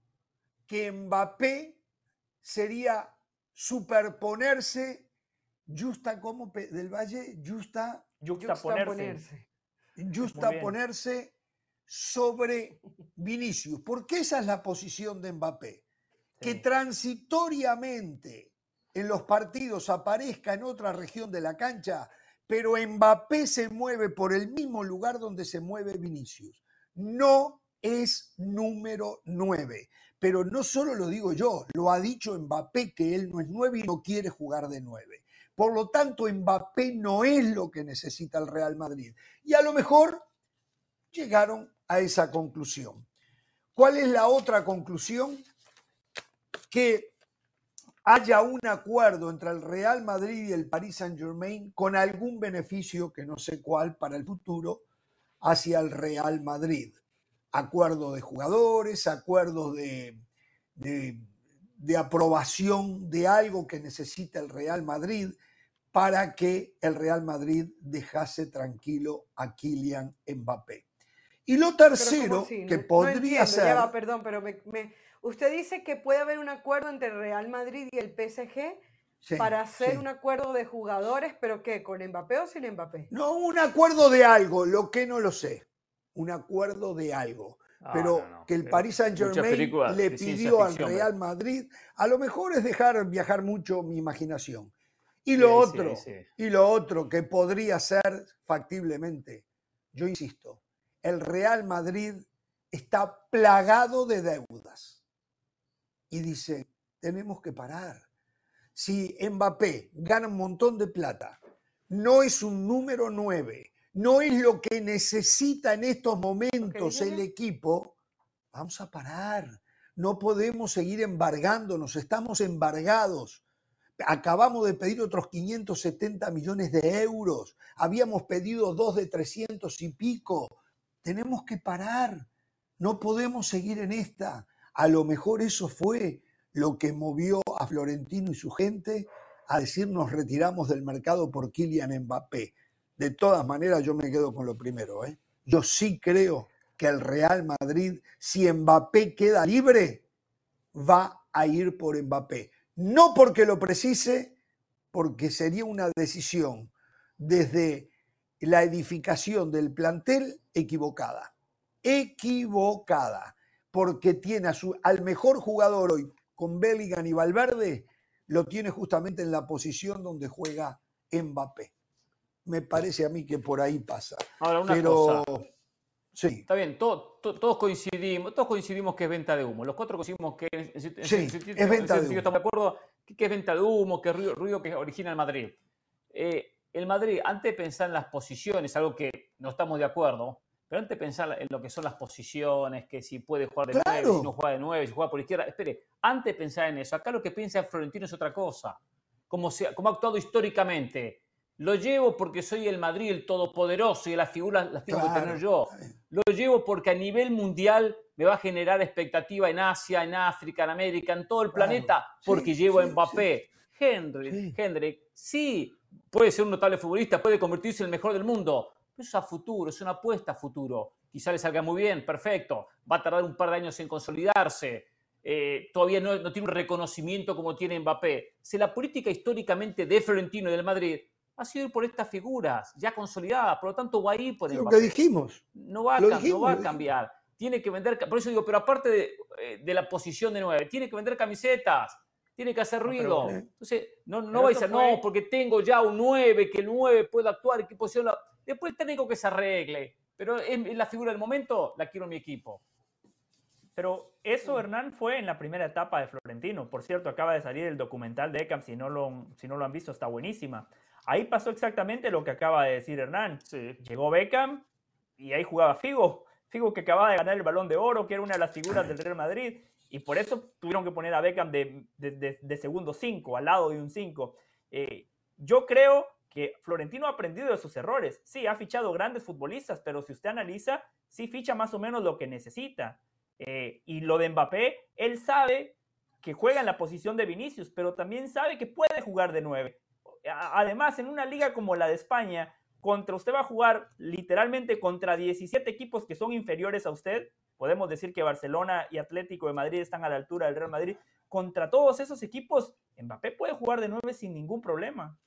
[SPEAKER 1] que Mbappé sería superponerse, justa como del Valle, justa,
[SPEAKER 4] justa, ponerse,
[SPEAKER 1] justa ponerse sobre Vinicius, porque esa es la posición de Mbappé, que transitoriamente en los partidos aparezca en otra región de la cancha pero Mbappé se mueve por el mismo lugar donde se mueve Vinicius. No es número 9. Pero no solo lo digo yo, lo ha dicho Mbappé que él no es 9 y no quiere jugar de 9. Por lo tanto, Mbappé no es lo que necesita el Real Madrid. Y a lo mejor llegaron a esa conclusión. ¿Cuál es la otra conclusión? Que haya un acuerdo entre el Real Madrid y el Paris Saint-Germain con algún beneficio, que no sé cuál, para el futuro, hacia el Real Madrid. Acuerdo de jugadores, acuerdos de, de, aprobación de algo que necesita el Real Madrid para que el Real Madrid dejase tranquilo a Kylian Mbappé. Y lo tercero, que podría ser...
[SPEAKER 3] perdón, pero me Usted dice que puede haber un acuerdo entre Real Madrid y el PSG para hacer un acuerdo de jugadores, pero ¿qué? ¿Con Mbappé o sin Mbappé?
[SPEAKER 1] No, un acuerdo de algo, lo que no lo sé. Un acuerdo de algo. Ah, pero que el Paris Saint Germain le pidió al Real Madrid, a lo mejor es dejar viajar mucho mi imaginación. Y lo otro, y lo otro que podría ser factiblemente, yo insisto, el Real Madrid está plagado de deudas y dice, tenemos que parar. Si Mbappé gana un montón de plata, no es un número 9, no es lo que necesita en estos momentos el equipo, vamos a parar. No podemos seguir embargándonos, estamos embargados. Acabamos de pedir otros 570 millones de euros, habíamos pedido dos de 300 y pico. Tenemos que parar, no podemos seguir en esta. A lo mejor eso fue lo que movió a Florentino y su gente a decir nos retiramos del mercado por Kylian Mbappé. De todas maneras, yo me quedo con lo primero. ¿eh? Yo sí creo que el Real Madrid, si Mbappé queda libre, va a ir por Mbappé. No porque lo precise, porque sería una decisión desde la edificación del plantel equivocada. Equivocada. Porque tiene a su, al mejor jugador hoy con Bellingham y Valverde, lo tiene justamente en la posición donde juega Mbappé. Me parece a mí que por ahí pasa.
[SPEAKER 2] Ahora, una cosa. Sí. Está bien, todos coincidimos, todos coincidimos que es venta de humo. Los cuatro coincidimos que
[SPEAKER 1] sí, es venta de humo.
[SPEAKER 2] Estamos de acuerdo que es venta de humo, que es ruido, que origina el Madrid. Eh, el Madrid, antes de pensar en las posiciones, algo que no estamos de acuerdo, pero antes de pensar en lo que son las posiciones, que si puede jugar de nueve, si no juega de nueve, si juega por izquierda, espere, antes de pensar en eso, acá lo que piensa Florentino es otra cosa. Como, se, como ha actuado históricamente. Lo llevo porque soy el Madrid, el todopoderoso, y las figuras las tengo que tener yo. Lo llevo porque a nivel mundial me va a generar expectativa en Asia, en África, en América, en todo el planeta, porque llevo a Mbappé. Henry, Henry, sí, puede ser un notable futbolista, puede convertirse en el mejor del mundo, pero eso es a futuro, es una apuesta a futuro. Quizá le salga muy bien, perfecto, va a tardar un par de años en consolidarse, eh, todavía no, tiene un reconocimiento como tiene Mbappé. Si la política históricamente de Florentino y del Madrid ha sido ir por estas figuras ya consolidadas, por lo tanto va a ir por
[SPEAKER 1] Mbappé. Lo que dijimos.
[SPEAKER 2] No va a, no va a cambiar. Tiene que vender, por eso digo, pero aparte de, eh, de la posición de nueve, tiene que vender camisetas, tiene que hacer ruido. Entonces, no, no va a decir, no, porque tengo ya un 9, que el 9 puede actuar, qué posición. Después el técnico que se arregle. Pero en, la figura del momento la quiero en mi equipo.
[SPEAKER 4] Pero eso, Hernán, fue en la primera etapa de Florentino. Por cierto, acaba de salir el documental de Eckham. Si no lo, si no lo han visto, está buenísima. Ahí pasó exactamente lo que acaba de decir Hernán. Llegó Beckham y ahí jugaba Figo. Figo que acababa de ganar el balón de oro, que era una de las figuras del Real Madrid. Y por eso tuvieron que poner a Beckham de, de, segundo 5, al lado de un 5. Eh, yo creo Florentino ha aprendido de sus errores. Sí, ha fichado grandes futbolistas, pero si usted analiza, sí ficha más o menos lo que necesita. Eh, y lo de Mbappé, él sabe que juega en la posición de Vinicius, pero también sabe que puede jugar de 9. Además, en una liga como la de España, contra usted va a jugar literalmente contra 17 equipos que son inferiores a usted, podemos decir que Barcelona y Atlético de Madrid están a la altura del Real Madrid. Contra todos esos equipos, Mbappé puede jugar de nueve sin ningún problema.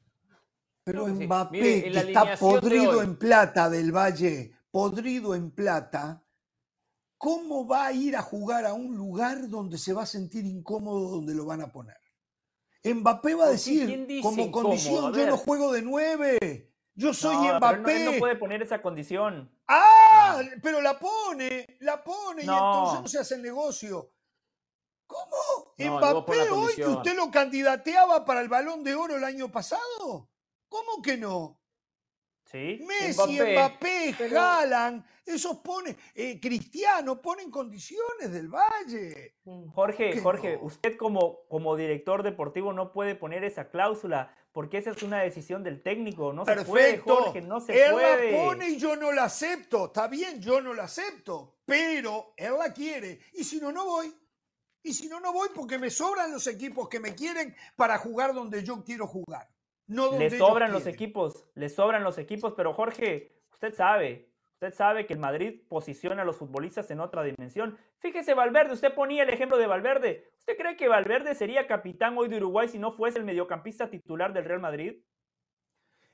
[SPEAKER 1] Pero Mbappé, que está podrido en plata del Valle, podrido en plata, ¿cómo va a ir a jugar a un lugar donde se va a sentir incómodo donde lo van a poner? Mbappé va a decir, como condición, yo no juego de nueve. Yo soy Mbappé.
[SPEAKER 4] no, puede poner esa condición.
[SPEAKER 1] Ah, pero la pone, la pone y entonces no se hace el negocio. ¿Cómo? ¿Mbappé hoy que usted lo candidateaba para el balón de oro el año pasado? ¿Cómo que no?
[SPEAKER 4] ¿Sí?
[SPEAKER 1] Messi, Mbappé, Jalan, esos pone, eh, Cristiano, ponen condiciones del Valle.
[SPEAKER 4] Jorge, Jorge, usted como, como director deportivo no puede poner esa cláusula porque esa es una decisión del técnico. No se puede, Jorge, no se
[SPEAKER 1] él
[SPEAKER 4] puede.
[SPEAKER 1] Él la pone y yo no la acepto. Está bien, yo no la acepto, pero él la quiere. Y si no, no voy. Y si no, no voy porque me sobran los equipos que me quieren para jugar donde yo quiero jugar. No
[SPEAKER 4] le sobran los equipos, le sobran los equipos, pero Jorge, usted sabe, Usted sabe que el Madrid posiciona a los futbolistas en otra dimensión. Fíjese Valverde, usted ponía el ejemplo de Valverde. ¿Usted cree que Valverde sería capitán hoy de Uruguay si no fuese el mediocampista titular del Real Madrid?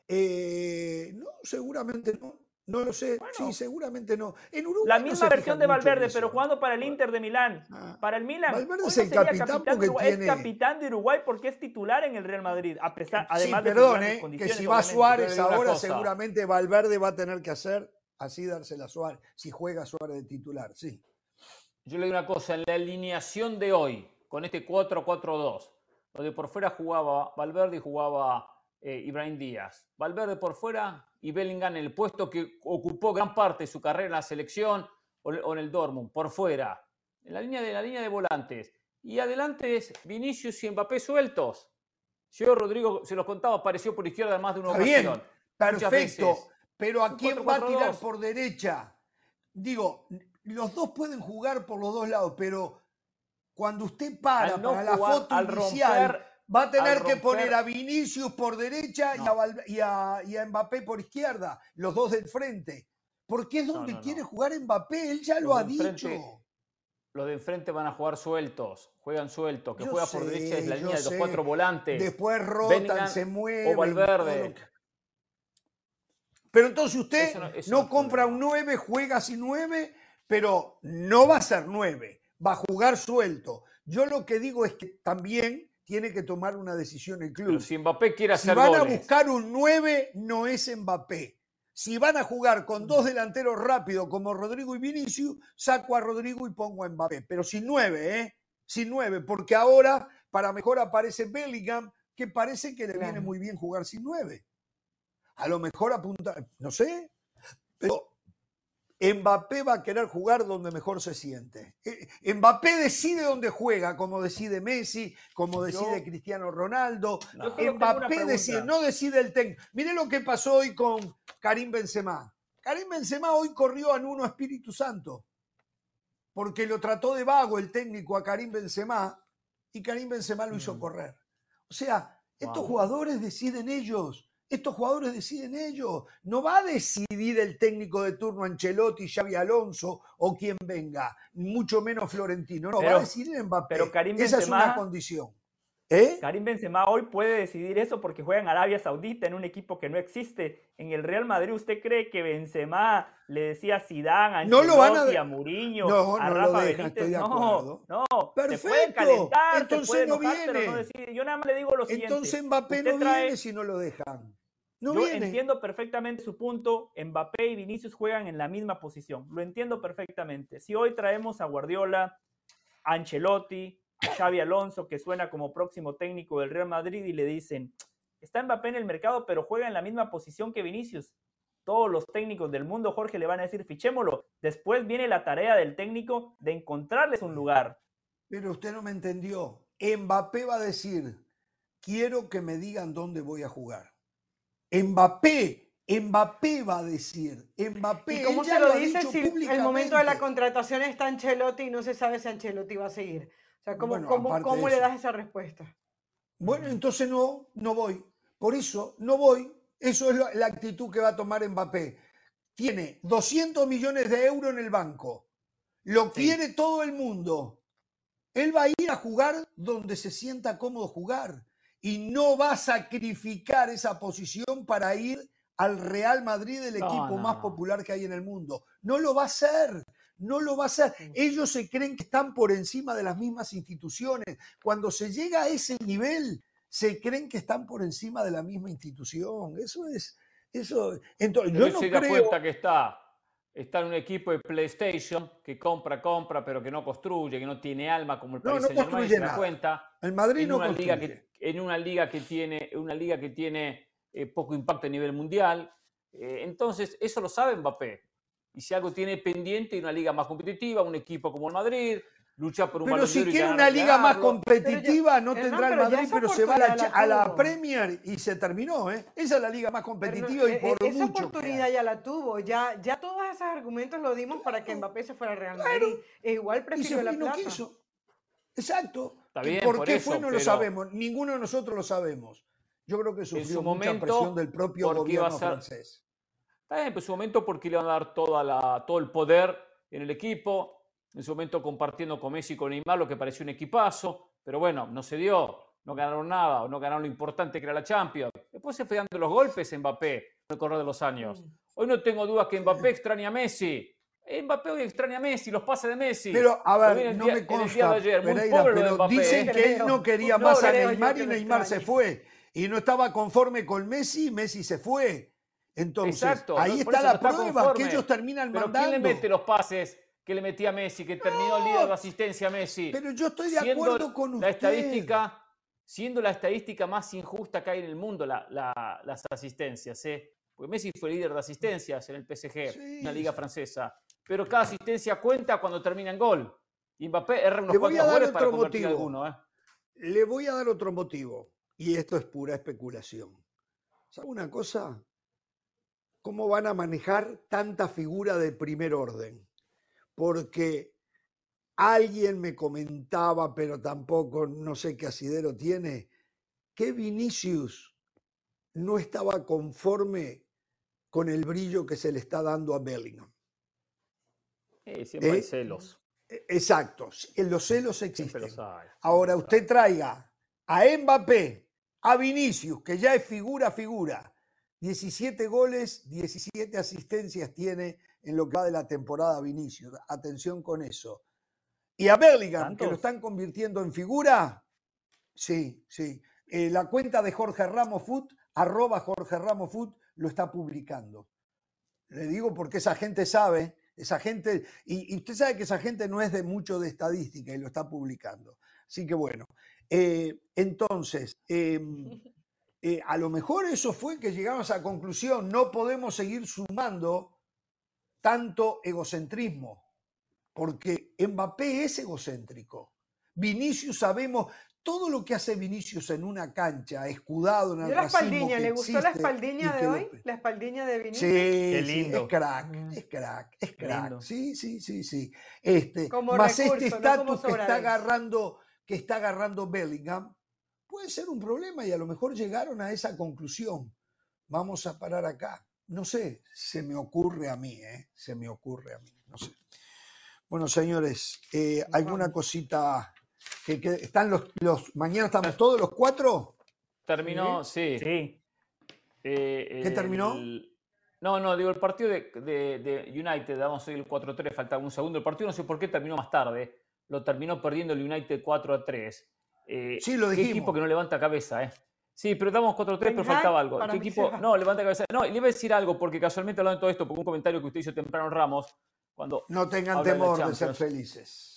[SPEAKER 1] Eh, no, seguramente no. No lo sé. sí, seguramente no. En Uruguay
[SPEAKER 4] la misma versión de Valverde, pero jugando para el Inter de Milán. Ah, para el Milan.
[SPEAKER 1] Valverde es el capitán, porque
[SPEAKER 4] es capitán de Uruguay porque es titular en el Real Madrid. A pesar, además
[SPEAKER 1] sí, perdón, eh, que si va Suárez ahora, seguramente Valverde va a tener que hacer así dársela a Suárez, si juega Suárez de titular, sí.
[SPEAKER 2] Yo le digo una cosa, en la alineación de hoy, con este 4-4-2, donde por fuera jugaba Valverde y jugaba eh, Ibrahim Díaz. Valverde por fuera y Bellingham en el puesto que ocupó gran parte de su carrera en la selección o, en el Dortmund, por fuera. En la línea de la línea de volantes. Y adelante es Vinicius y Mbappé sueltos. Yo, Rodrigo, se los contaba, apareció por izquierda más de una ocasión.
[SPEAKER 1] perfecto. Pero ¿a quién va a tirar por derecha? Digo, los dos pueden jugar por los dos lados, pero cuando usted para para la foto inicial, va a tener que poner a Vinicius por derecha y, a, y, a, Mbappé por izquierda, los dos del frente. porque es donde quiere jugar Mbappé, él ya lo ha dicho.
[SPEAKER 2] Los de enfrente van a jugar sueltos, juegan sueltos, que juega por derecha es la línea de los cuatro volantes.
[SPEAKER 1] Después rotan, se mueven.
[SPEAKER 2] O Valverde.
[SPEAKER 1] Pero entonces usted no, compra un 9, juega sin 9, pero no va a ser 9, va a jugar suelto. Yo lo que digo es que también tiene que tomar una decisión el club.
[SPEAKER 2] si Mbappé quiere hacer
[SPEAKER 1] Si van a buscar un 9, no es Mbappé. Si van a jugar con dos delanteros rápidos como Rodrigo y Vinicius, saco a Rodrigo y pongo a Mbappé. Pero sin 9, ¿eh? Sin 9, porque ahora para mejor aparece Bellingham, que parece que le viene muy bien jugar sin 9 a lo mejor apunta, no sé, pero Mbappé va a querer jugar donde mejor se siente. Eh, Mbappé decide dónde juega, como decide Messi, como decide Cristiano Ronaldo. Mbappé decide, no decide el técnico. Mire lo que pasó hoy con Karim Benzema. Karim Benzema hoy corrió a Nuno Espíritu Santo, porque lo trató de vago el técnico a Karim Benzema y Karim Benzema lo hizo mm. correr. O sea, estos jugadores deciden ellos. Estos jugadores deciden ellos. No va a decidir el técnico de turno Ancelotti, Xavi Alonso o quien venga, mucho menos Florentino. No, va a decidir Mbappé.
[SPEAKER 4] Pero Karim
[SPEAKER 1] Esa es una condición. ¿Eh?
[SPEAKER 4] Karim Benzema hoy puede decidir eso porque juega en Arabia Saudita en un equipo que no existe. En el Real Madrid, ¿usted cree que Benzema le decía a Zidane, a
[SPEAKER 1] no lo van a,
[SPEAKER 4] a Mourinho,
[SPEAKER 1] no,
[SPEAKER 4] a
[SPEAKER 1] no
[SPEAKER 4] Rafa
[SPEAKER 1] deja, Estoy de acuerdo.
[SPEAKER 4] No,
[SPEAKER 1] no.
[SPEAKER 4] Perfecto. Puede calentar,
[SPEAKER 1] Entonces
[SPEAKER 4] puede
[SPEAKER 1] no
[SPEAKER 4] enojar,
[SPEAKER 1] viene.
[SPEAKER 4] no decide. Yo nada más le digo lo siguiente.
[SPEAKER 1] Entonces Mbappé no viene si no lo dejan. No
[SPEAKER 4] Yo entiendo perfectamente su punto. Mbappé y Vinicius juegan en la misma posición. Lo entiendo perfectamente. Si hoy traemos a Guardiola, a Ancelotti, Xavi Alonso, que suena como próximo técnico del Real Madrid, y le dicen, está Mbappé en el mercado, pero juega en la misma posición que Vinicius. Todos los técnicos del mundo, Jorge, le van a decir, fichémoslo. Después viene la tarea del técnico de encontrarles un lugar.
[SPEAKER 1] Pero usted no me entendió. Mbappé va a decir, quiero que me digan dónde voy a jugar. Mbappé Mbappé va a decir, Mbappé.
[SPEAKER 3] ¿Y cómo se lo, dice si el momento de la contratación está Ancelotti y no se sabe si Ancelotti va a seguir? ¿Cómo, le das esa respuesta?
[SPEAKER 1] Bueno, entonces no, no voy. Por eso no voy. Eso es la actitud que va a tomar Mbappé. Tiene 200 millones de euros en el banco. Lo quiere todo el mundo. Él va a ir a jugar donde se sienta cómodo jugar. Y no va a sacrificar esa posición para ir al Real Madrid, el equipo más popular que hay en el mundo. No lo va a hacer. No lo va a hacer. Ellos se creen que están por encima de las mismas instituciones. Cuando se llega a ese nivel, se creen que están por encima de la misma institución. Eso es, eso. Entonces, yo no se da
[SPEAKER 2] cuenta que está, está en un equipo de PlayStation que compra, compra, pero que no construye, que no tiene alma como el país
[SPEAKER 1] no, no se da
[SPEAKER 2] cuenta.
[SPEAKER 1] El Madrid
[SPEAKER 2] en
[SPEAKER 1] no
[SPEAKER 2] una liga que en una liga que tiene una liga que tiene eh, poco impacto a nivel mundial. Eh, entonces, eso lo sabe Mbappé y si algo tiene pendiente una liga más competitiva, un equipo como el Madrid, lucha por un
[SPEAKER 1] Pero si quiere una liga más competitiva, no tendrá el Madrid, pero se va a la, Premier y se terminó. ¿eh? Esa es la liga más competitiva y e, por
[SPEAKER 3] esa
[SPEAKER 1] mucho.
[SPEAKER 3] Esa oportunidad ya la tuvo. Ya, ya todos esos argumentos lo dimos para que Mbappé se fuera al Real Madrid. e igual prefirió la plata. quiso.
[SPEAKER 1] Exacto. ¿Por, qué fue? No lo sabemos. Ninguno de nosotros lo sabemos. Yo creo que sufrió mucha presión del propio gobierno francés.
[SPEAKER 2] Está en su momento porque le van a dar toda la, todo el poder en el equipo, en su momento compartiendo con Messi y con Neymar lo que parecía un equipazo, pero bueno, no se dio, no ganaron nada, o no ganaron lo importante que era la Champions. Después se fue dando los golpes Mbappé en el correr de los años. Mm. Hoy no tengo dudas que Mbappé extraña a Messi. Mbappé hoy extraña a Messi, los pases de Messi.
[SPEAKER 1] Pero, a ver, no me consta, ayer. pero dicen ¿eh? que él no quería más a Neymar y Neymar se fue. Y no estaba conforme con Messi, Messi se fue. Entonces, ahí está la prueba, que ellos terminan
[SPEAKER 2] pero
[SPEAKER 1] mandando.
[SPEAKER 2] ¿Quién le mete los pases que le metía Messi, que terminó el líder de asistencia a Messi?
[SPEAKER 1] Pero yo estoy de acuerdo con usted.
[SPEAKER 2] La estadística, siendo la estadística más injusta que hay en el mundo, las asistencias. ¿eh? Porque Messi fue líder de asistencias en el PSG, en la liga francesa. Pero cada asistencia cuenta cuando termina en gol. Y Mbappé erra unos cuantos goles para convertir alguno. ¿eh?
[SPEAKER 1] Le voy a dar otro motivo. Y esto es pura especulación. ¿Sabe una cosa? Cómo van a manejar tanta figura de primer orden. Porque alguien me comentaba, pero tampoco no sé qué asidero tiene, que Vinicius no estaba conforme con el brillo que se le está dando a Bellingham.
[SPEAKER 2] siempre hay celos.
[SPEAKER 1] Exacto, los celos existen. Ahora usted traiga a Mbappé, a Vinicius, que ya es figura figura, 17 goles, 17 asistencias tiene en lo que va de la temporada Vinicius. Atención con eso. Y a Bellingham, que lo están convirtiendo en figura. Sí, sí. Eh, la cuenta de Jorge Ramos Foot, arroba Jorge Ramos Foot, lo está publicando. Le digo porque esa gente sabe, esa gente, y, usted sabe que esa gente no es de mucho de estadística y lo está publicando. Así que bueno, eh, entonces, em, eh, a lo mejor eso fue que llegamos a la conclusión, no podemos seguir sumando tanto egocentrismo, porque Mbappé es egocéntrico. Vinicius sabemos, todo lo que hace Vinicius en una cancha, escudado en el
[SPEAKER 3] la espaldiña? ¿Le gustó la espaldiña de hoy? ¿La espaldiña de Vinicius?
[SPEAKER 1] Sí, lindo. es crack, es crack, es crack. Sí, sí, sí, sí. Este, más este estatus que está agarrando que está agarrando Bellingham, puede ser un problema y a lo mejor llegaron a esa conclusión. Vamos a parar acá. No sé, se me ocurre a mí, ¿eh? Se me ocurre a mí, no sé. Bueno, señores, eh, ¿alguna cosita que, están los, los, mañana estamos todos los cuatro?
[SPEAKER 2] Terminó, sí.
[SPEAKER 4] sí.
[SPEAKER 1] Eh, ¿Qué terminó?
[SPEAKER 2] no, no, digo, el partido de, de, United, vamos a ir el 4-3, falta un segundo. El partido no sé por qué terminó más tarde. Lo terminó perdiendo el United 4-3.
[SPEAKER 1] Eh, sí, lo dijimos.
[SPEAKER 2] Qué equipo que no levanta cabeza, ¿eh? Sí, pero damos 4-3, pero faltaba algo. ¿Qué equipo? No, levanta cabeza. No, le iba a decir algo, porque casualmente hablando de todo esto, por un comentario que usted hizo temprano Ramos, cuando.
[SPEAKER 1] No tengan temor de ser felices.